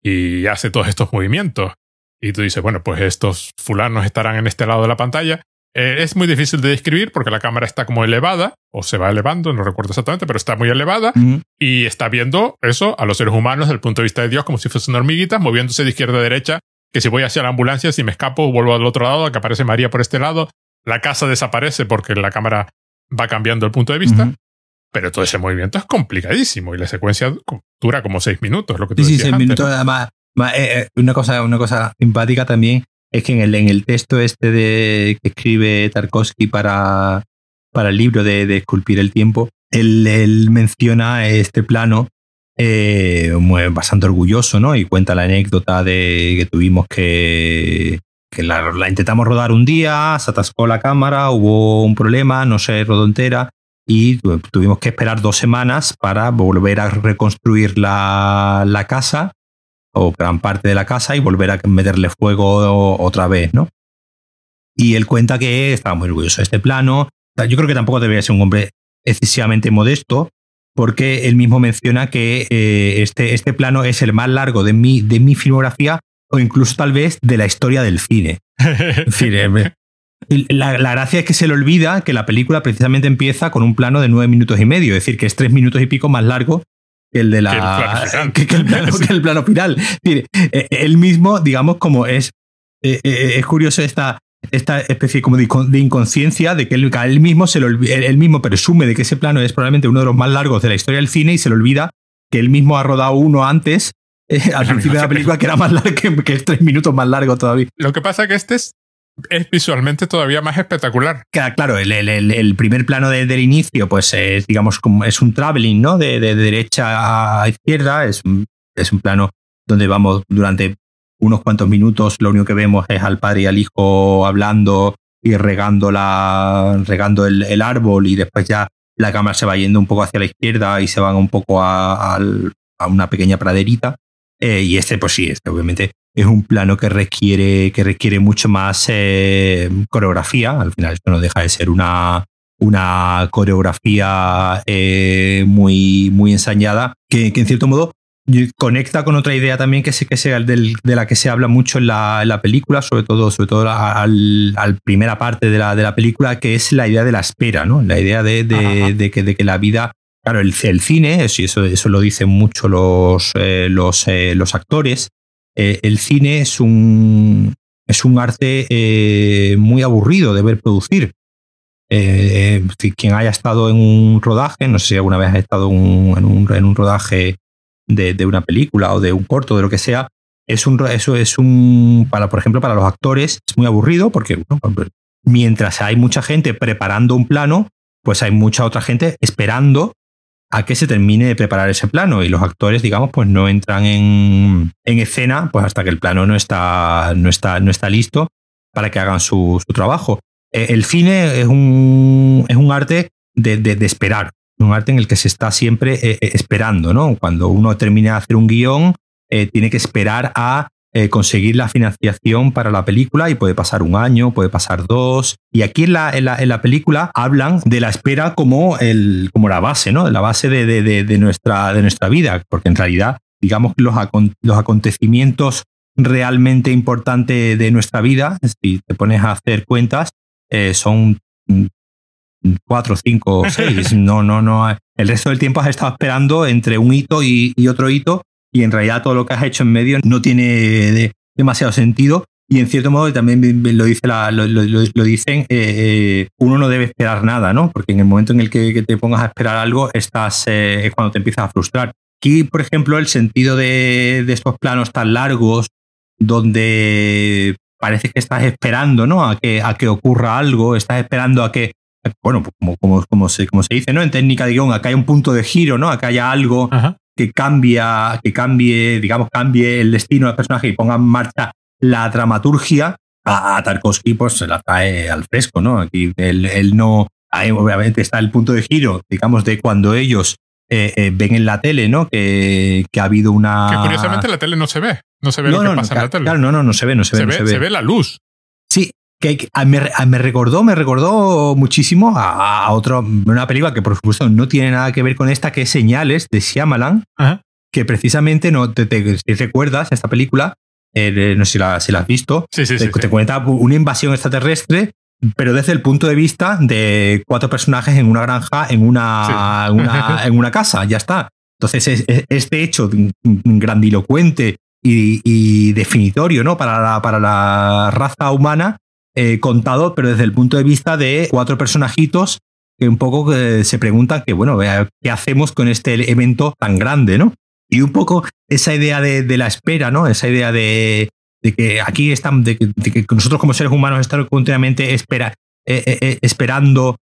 y hace todos estos movimientos. Y tú dices, bueno, pues estos fulanos estarán en este lado de la pantalla eh, es muy difícil de describir porque la cámara está como elevada, o se va elevando, no recuerdo exactamente, pero está muy elevada, y está viendo eso a los seres humanos desde el punto de vista de Dios como si fuesen hormiguitas, moviéndose de izquierda a derecha, que si voy hacia la ambulancia, si me escapo, vuelvo al otro lado, que aparece María por este lado, la casa desaparece porque la cámara va cambiando el punto de vista. Pero todo ese movimiento es complicadísimo y la secuencia dura como seis minutos, lo que tú sí, seis minutos. Además, una, cosa, una cosa simpática también es que en el, en el texto este de, que escribe Tarkovsky para, para el libro de, Esculpir el Tiempo, él, menciona este plano eh, bastante orgulloso, ¿no? Y cuenta la anécdota de que tuvimos que, que la, intentamos rodar un día, se atascó la cámara, hubo un problema, no se rodó entera y tuvimos que esperar dos semanas para volver a reconstruir la, la casa o gran parte de la casa y volver a meterle fuego otra vez, ¿no? Y él cuenta que estaba muy orgulloso de este plano. Yo creo que tampoco debería ser un hombre excesivamente modesto, porque él mismo menciona que eh, este, este plano es el más largo de mi, de mi filmografía o incluso tal vez de la historia del cine. Eh, la, la, gracia es que se le olvida que la película precisamente empieza con un plano de nueve minutos y medio, es decir, que es tres minutos y pico más largo el de la que, el, plano, que el plano final. Él mismo, digamos, como es, es curioso esta, esta especie como de inconsciencia de que él, él mismo se lo él mismo presume de que ese plano es probablemente uno de los más largos de la historia del cine y se le olvida que él mismo ha rodado uno antes eh, al principio de la película que era más largo que, es tres minutos más largo todavía. Lo que pasa es que este es, visualmente todavía más espectacular. Claro, el, primer plano del inicio, pues es, digamos, como es un traveling, ¿no? De, de, derecha a izquierda, es, es un plano donde vamos durante unos cuantos minutos lo único que vemos es al padre y al hijo hablando y regando, la, regando el, árbol y después ya la cámara se va yendo un poco hacia la izquierda y se van un poco a, una pequeña praderita. Eh, y este, pues sí, este obviamente es un plano que requiere, que requiere mucho más eh, coreografía. Al final esto no deja de ser una, una coreografía eh, muy, muy ensañada que, que, en cierto modo conecta con otra idea también que sé que sea de la que se habla mucho en la, película, sobre todo, sobre todo al, primera parte de la, de la película, que es la idea de la espera, ¿no? La idea de, que, de que la vida. Claro, el, el cine, eso, eso lo dicen mucho los, eh, los, eh, los actores. Eh, el cine es un, es un arte muy aburrido de ver producir. quien haya estado en un rodaje, no sé si alguna vez ha estado en un, en un rodaje de, una película o de un corto, de lo que sea, es un, eso es un, para, por ejemplo, para los actores es muy aburrido porque mientras hay mucha gente preparando un plano, pues hay mucha otra gente esperando a que se termine de preparar ese plano y los actores, digamos, pues no entran en, en escena pues hasta que el plano no está, no está, no está listo para que hagan su, trabajo. E, el cine es un, es un arte de, de, de esperar un arte en el que se está siempre eh, eh, esperando, ¿no? Cuando uno termina de hacer un guion, eh, tiene que esperar a conseguir la financiación para la película y puede pasar un año, puede pasar dos. Y aquí en la, en la, película hablan de la espera como, el, como la base, ¿no? La base de, de, de, nuestra, de nuestra vida, porque en realidad, digamos que los, los acontecimientos realmente importantes de nuestra vida, si te pones a hacer cuentas, son cuatro, cinco, seis. No, no, no. El resto del tiempo has estado esperando entre un hito y, otro hito y en realidad todo lo que has hecho en medio no tiene demasiado sentido. Y en cierto modo también lo, dice lo, dicen, eh, eh, uno no debe esperar nada, ¿no? Porque en el momento en el que, te pongas a esperar algo, estás, eh, es cuando te empiezas a frustrar. Aquí, por ejemplo, el sentido de, de estos planos tan largos, donde parece que estás esperando, ¿no? A que, a que ocurra algo, estás esperando a que bueno, pues como, como, como, se, como se dice, ¿no? En técnica de guion, acá hay un punto de giro, ¿no? Acá haya algo que cambia, que cambie, digamos, cambie el destino del personaje y ponga en marcha la dramaturgia. A, Tarkovsky, pues se la trae al fresco, ¿no? Aquí él, no. obviamente está el punto de giro, digamos, de cuando ellos eh, eh, ven en la tele, ¿no? Que, que, ha habido una. Que curiosamente la tele no se ve. No se ve lo que pasa en la tele. Claro, no, no, no se ve, no se, ve, se, ve, la luz. Sí, que me, recordó, me recordó muchísimo a, otra, una película que por supuesto no tiene nada que ver con esta, que es Señales de Shyamalan, que precisamente no te, si recuerdas esta película, eh, no sé si la, si la has visto, te, cuenta una invasión extraterrestre, pero desde el punto de vista de cuatro personajes en una granja, en una, en una casa, ya está. Entonces, este hecho grandilocuente y, definitorio ¿no? para, la, para la raza humana eh, contado, pero desde el punto de vista de cuatro personajitos que un poco eh, se preguntan que, bueno, ¿qué hacemos con este evento tan grande, no? Y un poco esa idea de, la espera, ¿no? Esa idea de, que aquí están, de que, nosotros como seres humanos estamos continuamente espera, eh, esperando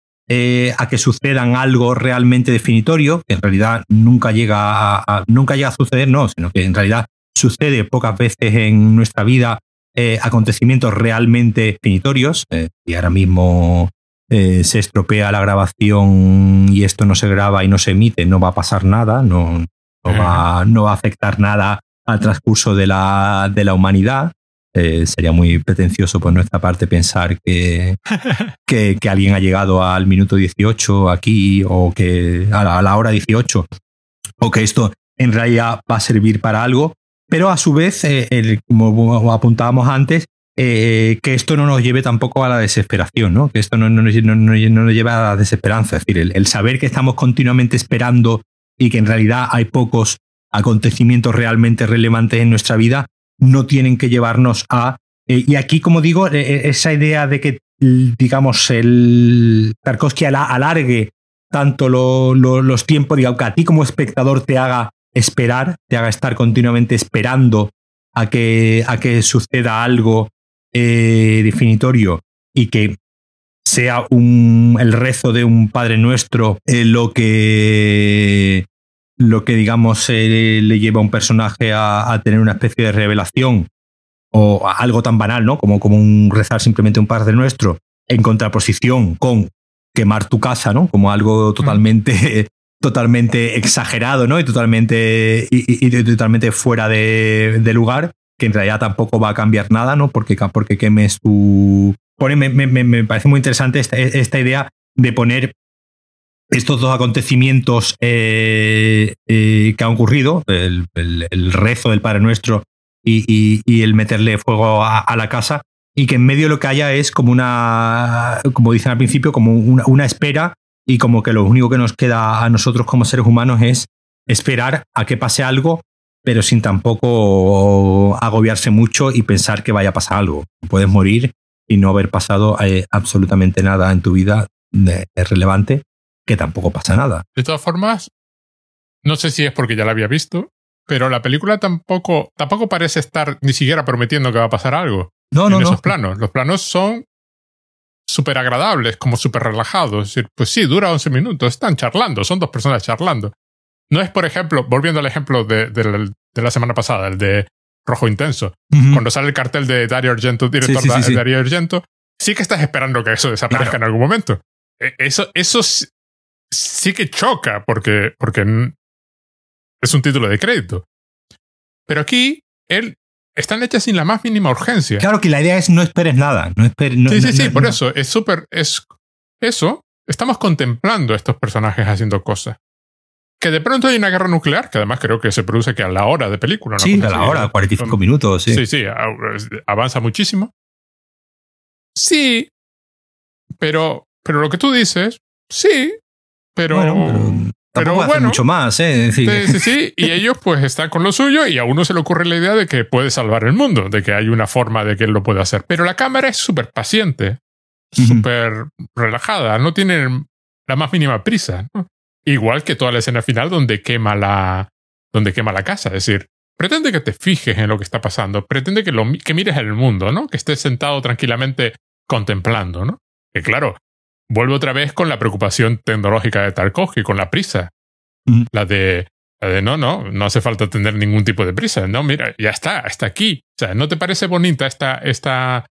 a que sucedan algo realmente definitorio, que en realidad nunca llega nunca llega a suceder, no, sino que en realidad sucede pocas veces en nuestra vida eh, acontecimientos realmente definitorios. Eh, y ahora mismo eh, se estropea la grabación y esto no se graba y no se emite, no va a pasar nada, no, no, va, no va, a afectar nada al transcurso de la, de la humanidad. sería muy pretencioso por nuestra parte pensar que, que, alguien ha llegado al minuto 18 aquí o que a la, a la hora 18 o que esto en realidad va a servir para algo pero a su vez, eh, como apuntábamos antes, eh, que esto no nos lleve tampoco a la desesperación, ¿no? que esto no, nos lleve a la desesperanza. Es decir, el, saber que estamos continuamente esperando y que en realidad hay pocos acontecimientos realmente relevantes en nuestra vida, no tienen que llevarnos a... Eh, y aquí, como digo, eh, eh, esa idea de que, digamos, el Tarkovsky alargue tanto los tiempos, digamos, que a ti como espectador te haga esperar, te haga estar continuamente esperando a que, a que suceda algo definitorio y que sea un, el rezo de un Padre Nuestro lo que lo que digamos le lleva a un personaje a, tener una especie de revelación o algo tan banal, ¿no? Como, como un rezar simplemente un Padre Nuestro en contraposición con quemar tu casa, ¿no? Como algo totalmente, totalmente exagerado, ¿no? Y totalmente, y, totalmente fuera de, lugar, que en realidad tampoco va a cambiar nada, ¿no? Porque, porque quemes tu... me, me, parece muy interesante esta, idea de poner estos dos acontecimientos eh, eh, que han ocurrido, el, rezo del Padre Nuestro y, el meterle fuego a, la casa, y que en medio lo que haya es como una, como dicen al principio, como una, espera y como que lo único que nos queda a nosotros como seres humanos es esperar a que pase algo, pero sin tampoco agobiarse mucho y pensar que vaya a pasar algo. Puedes morir y no haber pasado eh, absolutamente nada en tu vida relevante que tampoco pasa nada. De todas formas, no sé si es porque ya la había visto, pero la película tampoco, tampoco parece estar ni siquiera prometiendo que va a pasar algo. No, no, en esos planos. Los planos son súper agradables, como súper relajados. Es decir, pues sí, dura 11 minutos, están charlando, son dos personas charlando. No es, por ejemplo, volviendo al ejemplo de, de, la semana pasada, el de Rojo Intenso, cuando sale el cartel de Dario Argento, director de Dario Argento, sí que estás esperando que eso desaparezca en algún momento. E, eso, eso sí que choca porque, porque es un título de crédito. Pero aquí, él están hechas sin la más mínima urgencia. Claro que la idea es no esperes nada. No esperes, sí, sí, sí, por eso. Es súper. Es eso. Estamos contemplando a estos personajes haciendo cosas. Que de pronto hay una guerra nuclear, que además creo que se produce que a la hora de película. ¿no? Sí, a la hora, 45 minutos, sí. Sí, sí, avanza muchísimo. Sí, pero, pero lo que tú dices, sí, pero, pero, bueno, mucho más, ¿eh? Sí, sí, sí. Y ellos pues están con lo suyo y a uno se le ocurre la idea de que puede salvar el mundo, de que hay una forma de que él lo pueda hacer. Pero la cámara es súper paciente, súper relajada, no tiene la más mínima prisa. Igual que toda la escena final donde quema la, donde quema la casa. Es decir, pretende que te fijes en lo que está pasando, pretende que, lo, que mires el mundo, ¿no? Que estés sentado tranquilamente contemplando, ¿no? Que claro, vuelve otra vez con la preocupación tecnológica de Tarkovsky, con la prisa. La de, la de no, no, no hace falta tener ningún tipo de prisa. No, mira, ya está, está aquí. O sea, ¿no te parece bonita esta, esta,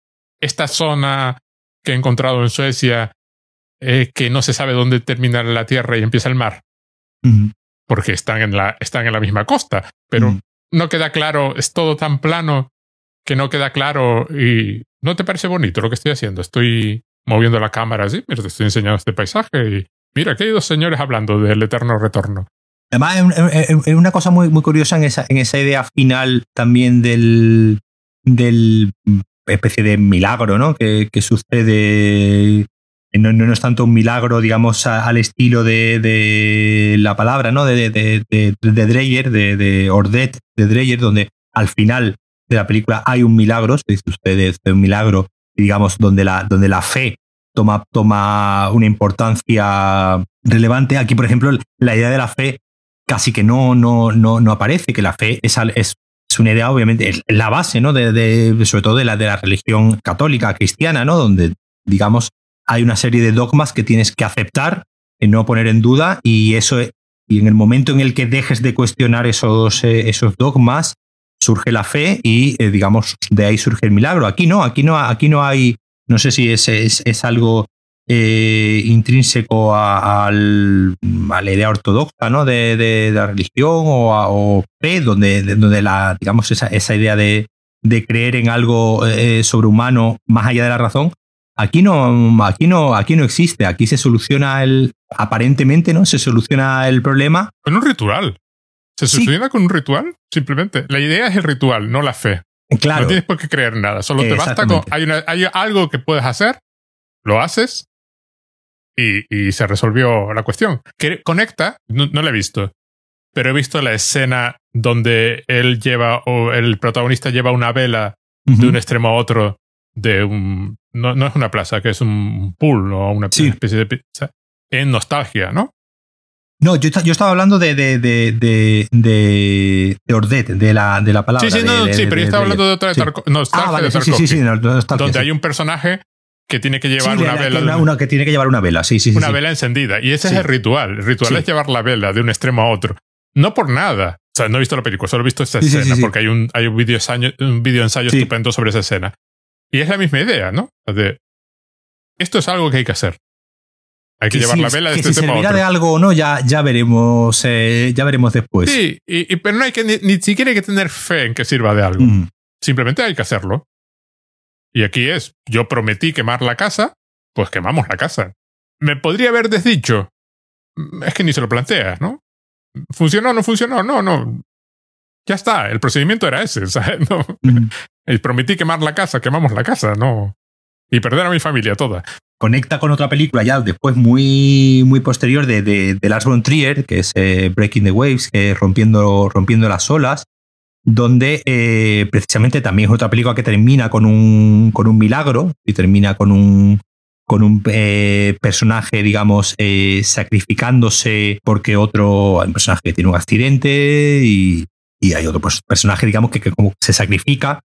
esta zona que he encontrado en Suecia eh, que no se sabe dónde termina la tierra y empieza el mar? Porque están en, la, están en la misma costa, pero no queda claro, es todo tan plano que no queda claro y no te parece bonito lo que estoy haciendo. Estoy moviendo la cámara así, mira, te estoy enseñando este paisaje y mira, aquí hay dos señores hablando del eterno retorno. Además, es una cosa muy, muy curiosa en esa, en esa idea final también del, del especie de milagro, ¿no? Que, que sucede. No, no, es tanto un milagro, digamos, al estilo de, la palabra, ¿no? De, de, de, de Dreyer, de, de Ordet, de Dreyer, donde al final de la película hay un milagro, se dice usted, un milagro digamos, donde la, donde la fe toma, toma una importancia relevante. Aquí, por ejemplo, la idea de la fe casi que no, no, no, no aparece, que la fe es, es, es una idea, obviamente, es la base, ¿no? De, de, sobre todo de la, de la religión católica, cristiana, ¿no? Donde, digamos, hay una serie de dogmas que tienes que aceptar, y no poner en duda, y eso, y en el momento en el que dejes de cuestionar esos, eh, esos dogmas, surge la fe y, eh, digamos, de ahí surge el milagro. Aquí no, aquí no, aquí no hay, no sé si es, es, algo eh, intrínseco a, la idea ortodoxa ¿no? de, la religión o, fe, donde, donde la, digamos, esa, esa idea de, de, creer en algo eh, sobrehumano más allá de la razón. Aquí no, aquí no, aquí no existe. Aquí se soluciona el, aparentemente, ¿no? Se soluciona el problema. Con un ritual. Se soluciona con un ritual, simplemente. La idea es el ritual, no la fe. Claro. No tienes por qué creer nada. Solo te basta con. Hay, hay algo que puedes hacer, lo haces y, y se resolvió la cuestión. Que conecta, no, no la he visto, pero he visto la escena donde él lleva, o el protagonista lleva una vela de un extremo a otro de un. No, no es una plaza, que es un pool o una especie de pizza. En nostalgia, ¿no? No, yo, yo, estaba hablando de, de, de, de, de Ordet, de la, de la palabra. Sí, sí, no, sí, pero yo estaba hablando de otra de nostalgia ah, vale, de sí, sí, sí, donde hay un personaje que tiene que llevar una vela. Una, una, que tiene que llevar una vela, sí, sí. Una vela encendida. Y ese es el ritual. El ritual es llevar la vela de un extremo a otro. No por nada. O sea, no he visto la película, solo he visto esta escena, porque hay un, hay un video ensayo, un video ensayo estupendo sobre esa escena. Y es la misma idea, ¿no? De, esto es algo que hay que hacer. Hay que, llevar la vela de que este si tema servirá de algo o no, ya, ya veremos, eh, ya veremos después. Sí, y, pero no hay que ni, ni, siquiera hay que tener fe en que sirva de algo. Mm. Simplemente hay que hacerlo. Y aquí es, yo prometí quemar la casa, pues quemamos la casa. Me podría haber desdicho. Es que ni se lo plantea, ¿no? ¿Funcionó o no funcionó? No, no. Ya está, el procedimiento era ese, ¿sabes? No. Mm. Prometí quemar la casa, quemamos la casa, no. Y perder a mi familia toda. Conecta con otra película ya después muy, muy posterior de, de, de Lars von Trier, que es eh, Breaking the Waves, es rompiendo, rompiendo las olas, donde eh, precisamente también es otra película que termina con un, con un milagro y termina con un, con un eh, personaje, digamos, eh, sacrificándose porque otro, hay un personaje que tiene un accidente y, y hay otro pues, personaje, digamos, que, que, se sacrifica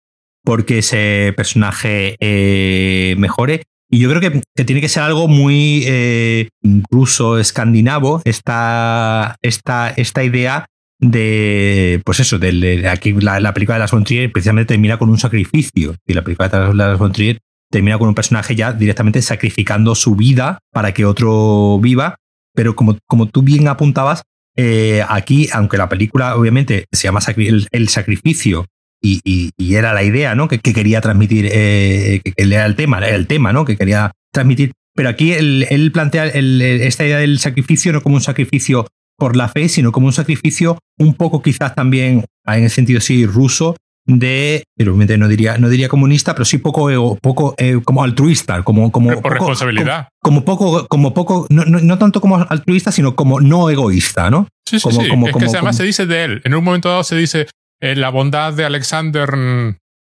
porque ese personaje eh, mejore. Y yo creo que, que, tiene que ser algo muy eh, incluso escandinavo, esta, esta, esta idea de, pues eso, de, aquí la, la, película de Las Trier precisamente termina con un sacrificio. Y la película de Las von Trier termina con un personaje ya directamente sacrificando su vida para que otro viva. Pero como, como tú bien apuntabas, eh, aquí, aunque la película obviamente se llama el, sacrificio y, y, y, era la idea ¿no? que, que quería transmitir, eh, que, que, era el tema, el tema ¿no? que quería transmitir. Pero aquí él, él plantea el, esta idea del sacrificio no como un sacrificio por la fe, sino como un sacrificio un poco quizás también, en el sentido sí, ruso, de, pero no diría, no diría comunista, pero sí poco, poco eh, como altruista, como, como por poco, responsabilidad. Como, como, poco, como poco, no, no, no, tanto como altruista, sino como no egoísta, ¿no? Sí, sí, como, sí. Como, es que además se dice de él. En un momento dado se dice eh, la bondad de Alexander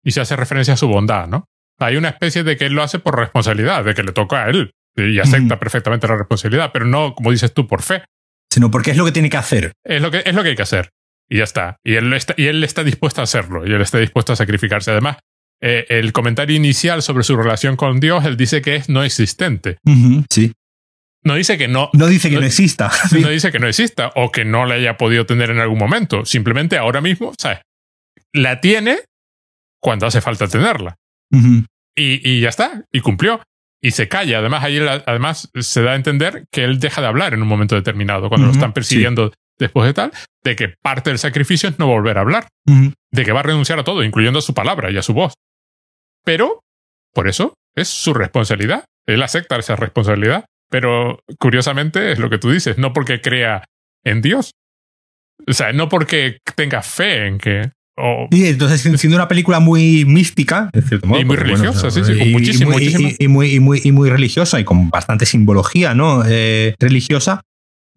y se hace referencia a su bondad, ¿no? Hay una especie de que él lo hace por responsabilidad, de que le toca a él y acepta mm. perfectamente la responsabilidad, pero no, como dices tú, por fe. Sino porque es lo que tiene que hacer. Es lo que, es lo que hay que hacer. Y ya está. Y él está, y él está dispuesto a hacerlo. Y él está dispuesto a sacrificarse. Además, eh, el comentario inicial sobre su relación con Dios, él dice que es no existente. Uh -huh, sí. No dice que no. No dice que no, no exista. No dice que no exista o que no la haya podido tener en algún momento. Simplemente ahora mismo, ¿sabes? La tiene cuando hace falta tenerla. Uh -huh. y, y, ya está. Y cumplió. Y se calla. Además, ahí además se da a entender que él deja de hablar en un momento determinado, cuando uh -huh, lo están persiguiendo. Sí después de tal, de que parte del sacrificio es no volver a hablar, uh -huh. de que va a renunciar a todo, incluyendo a su palabra y a su voz. Pero, por eso, es su responsabilidad. Él acepta esa responsabilidad. Pero, curiosamente, es lo que tú dices, no porque crea en Dios. O sea, no porque tenga fe en que... Sí, entonces siendo una película muy mística, de cierto modo, y muy religiosa, bueno, sí, sí, con y, muchísimo, y, muy, muchísimo. Y, muy, y, muy, y muy religiosa y con bastante simbología, ¿no? Eh, religiosa.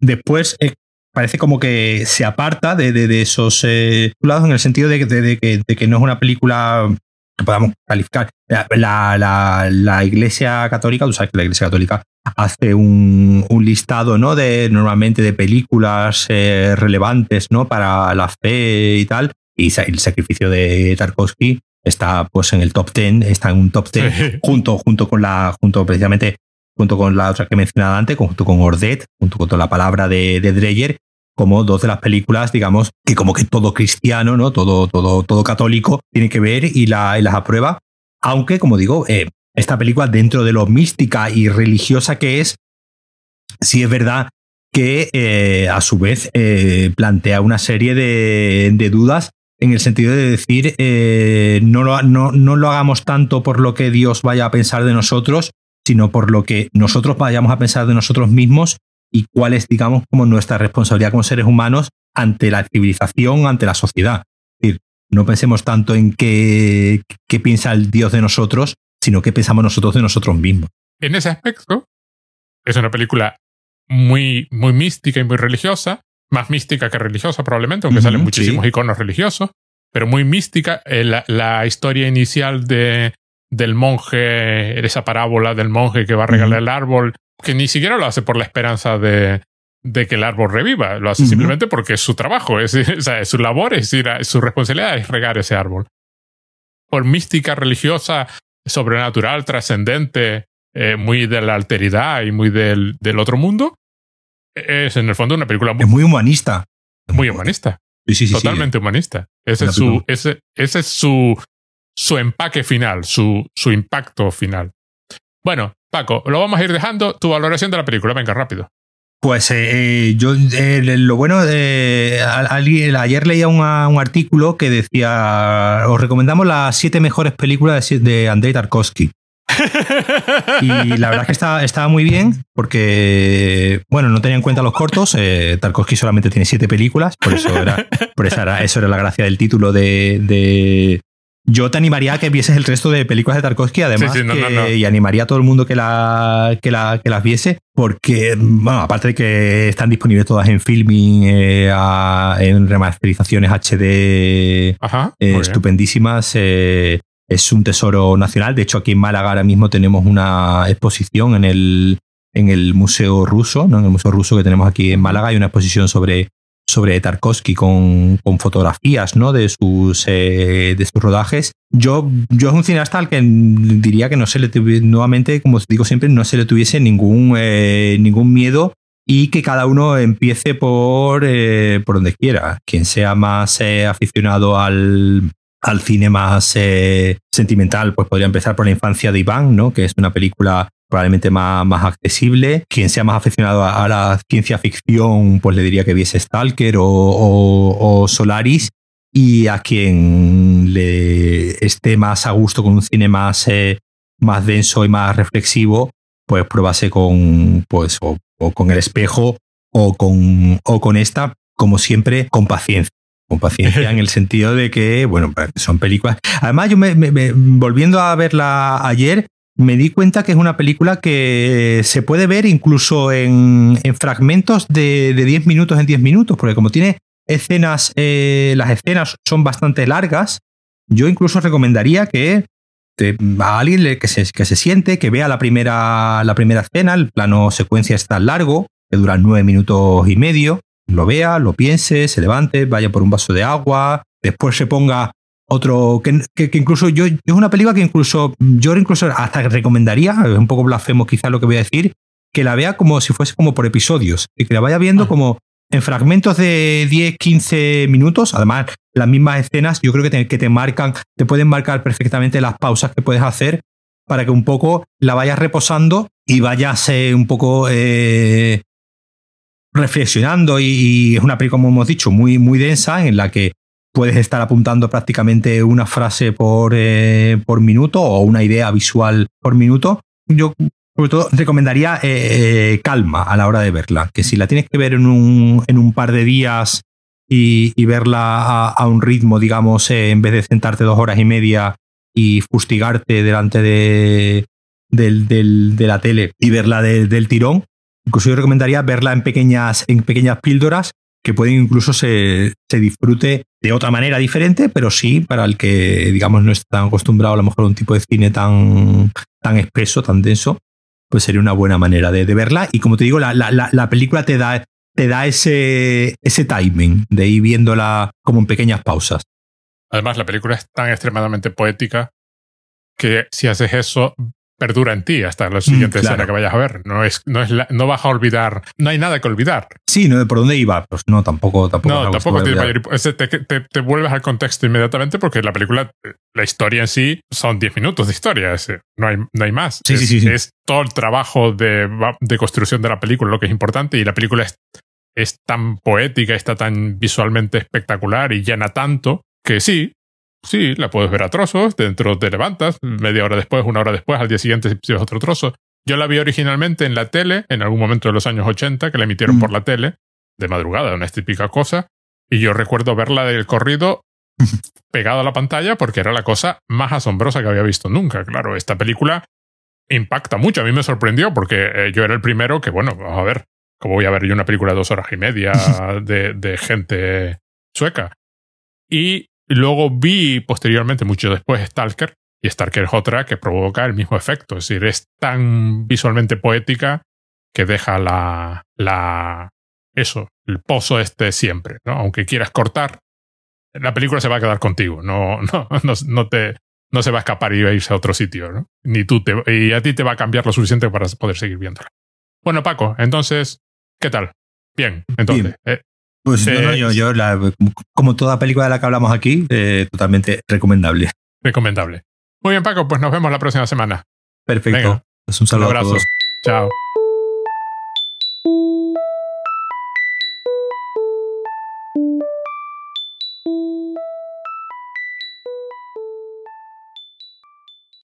Después, eh, parece como que se aparta de, de, de esos eh, lados en el sentido de, de, que, de, que, no es una película que podamos calificar. La, la, la, Iglesia Católica, tú sabes que la Iglesia Católica hace un, un listado, ¿no? De normalmente de películas eh, relevantes, ¿no? Para la fe y tal. Y el sacrificio de Tarkovsky está pues en el top 10, está en un top 10 sí. junto, junto con la, junto precisamente junto con la otra que he mencionado antes, junto con Ordet, junto con toda la palabra de, de Dreyer, como dos de las películas, digamos, que como que todo cristiano, ¿no? Todo, todo, todo católico tiene que ver y, la, y las aprueba. Aunque, como digo, eh, esta película, dentro de lo mística y religiosa que es, sí es verdad que eh, a su vez eh, plantea una serie de, de, dudas en el sentido de decir eh, no, lo, no, no lo hagamos tanto por lo que Dios vaya a pensar de nosotros, sino por lo que nosotros vayamos a pensar de nosotros mismos y cuál es, digamos, como nuestra responsabilidad como seres humanos ante la civilización, ante la sociedad. Es decir, no pensemos tanto en qué, qué piensa el Dios de nosotros, sino qué pensamos nosotros de nosotros mismos. En ese aspecto, es una película muy, muy mística y muy religiosa, más mística que religiosa probablemente, aunque salen muchísimos iconos religiosos, pero muy mística. Eh, la, historia inicial de, del monje, esa parábola del monje que va a regalar el árbol, que ni siquiera lo hace por la esperanza de, de que el árbol reviva, lo hace simplemente porque es su trabajo, es, su labor, es, su responsabilidad es regar ese árbol. Por mística religiosa, sobrenatural, trascendente, eh, muy de la alteridad y muy del, del, otro mundo, es en el fondo una película muy, muy humanista. Muy humanista. Sí, sí, sí, Totalmente humanista. Ese es, su, ese, ese es su, su empaque final, su, su impacto final. Bueno, Paco, lo vamos a ir dejando. Tu valoración de la película, venga, rápido. Pues eh, eh, yo eh, lo bueno, de ayer leía un artículo que decía, os recomendamos las siete mejores películas de, Andrei Tarkovsky. y la verdad es que estaba, muy bien porque, bueno, no tenía en cuenta los cortos. Tarkovsky solamente tiene siete películas, por eso era, por eso era, eso era la gracia del título de, yo te animaría a que vieses el resto de películas de Tarkovsky, además, y animaría a todo el mundo que, la, que, la, que las viese, porque, bueno, aparte de que están disponibles todas en filming, eh, en remasterizaciones HD eh, estupendísimas, eh, es un tesoro nacional. De hecho, aquí en Málaga ahora mismo tenemos una exposición en el, en el Museo Ruso, ¿no? en el Museo Ruso que tenemos aquí en Málaga, hay una exposición sobre sobre Tarkovsky con, con fotografías ¿no? de, sus, eh, de sus rodajes. Yo, yo es un cineasta al que diría que no se le tuviese, nuevamente, como digo siempre, no se le tuviese ningún, eh, ningún miedo y que cada uno empiece por, eh, por donde quiera. Quien sea más aficionado al, al cine más sentimental, pues podría empezar por la infancia de Iván, ¿no? que es una película probablemente más, más accesible. Quien sea más aficionado a, la ciencia ficción, pues le diría que viese Stalker o, Solaris. Y a quien le esté más a gusto con un cine más, eh, más denso y más reflexivo, pues pruébase con, pues, o, con el espejo o con, o con esta, como siempre, con paciencia con paciencia en el sentido de que, bueno, son películas. Además, yo me, volviendo a verla ayer, me di cuenta que es una película que se puede ver incluso en, fragmentos de, 10 minutos en 10 minutos, porque como tiene escenas, eh, las escenas son bastante largas, yo incluso recomendaría que a alguien que se, que se siente, que vea la primera, la primera escena, el plano secuencia está largo, que dura 9 minutos y medio, lo vea, lo piense, se levante, vaya por un vaso de agua, después se ponga otro que, incluso yo, es una película que incluso yo incluso hasta recomendaría, es un poco blasfemo quizá lo que voy a decir, que la vea como si fuese como por episodios y que la vaya viendo ah. como en fragmentos de 10, 15 minutos. Además, las mismas escenas yo creo que te, que te marcan, te pueden marcar perfectamente las pausas que puedes hacer para que un poco la vayas reposando y vayas eh, un poco eh, reflexionando. Y, es una película, como hemos dicho, muy, muy densa en la que puedes estar apuntando prácticamente una frase por, eh, por minuto o una idea visual por minuto. Yo, sobre todo, recomendaría eh, eh, calma a la hora de verla, que si la tienes que ver en un, en un par de días y, verla a, un ritmo, digamos, en vez de sentarte dos horas y media y fustigarte delante de, de la tele y verla del tirón, incluso yo recomendaría verla en pequeñas, en pequeñas píldoras que pueden incluso se, se, disfrute de otra manera diferente, pero sí para el que, digamos, no está tan acostumbrado a lo mejor a un tipo de cine tan, tan espeso, tan denso, pues sería una buena manera de, verla. Y como te digo, la, la, la, película te da, te da ese, ese timing de ir viéndola como en pequeñas pausas. Además, la película es tan extremadamente poética que si haces eso, perdura en ti hasta la mm, siguiente escena que vayas a ver. No, es, no, es no vas a olvidar, no hay nada que olvidar. Sí, ¿no? ¿por dónde iba? Pues no, tampoco. tampoco no, tampoco te, te, te, vuelves al contexto inmediatamente porque la película, la historia en sí, son 10 minutos de historia. no, hay, no hay más. Sí, es, sí, sí, es todo el trabajo de, de construcción de la película lo que es importante y la película es, es tan poética, está tan visualmente espectacular y llena tanto que sí, Sí, la puedes ver a trozos, dentro te levantas, media hora después, una hora después, al día siguiente si ves otro trozo. Yo la vi originalmente en la tele, en algún momento de los años 80, que la emitieron mm. por la tele, de madrugada, una típica cosa, y yo recuerdo verla del corrido pegado a la pantalla porque era la cosa más asombrosa que había visto nunca. Claro, esta película impacta mucho. A mí me sorprendió porque eh, yo era el primero que, bueno, vamos a ver, como voy a ver yo una película de dos horas y media de, de gente sueca. Y luego vi posteriormente, mucho después, Stalker, y Stalker es otra que provoca el mismo efecto. Es decir, es tan visualmente poética que deja la, la, eso, el pozo este siempre, ¿no? Aunque quieras cortar, la película se va a quedar contigo, no, no, no, no te, no se va a escapar y va a irse a otro sitio, ¿no? Ni tú te, y a ti te va a cambiar lo suficiente para poder seguir viéndola. Bueno, Paco, entonces, ¿qué tal? Bien, entonces. Eh, pues eh, yo, yo como toda película de la que hablamos aquí, eh, totalmente recomendable. Recomendable. Muy bien, Paco, pues nos vemos la próxima semana. Perfecto. Pues un saludo. Un abrazo. Chao.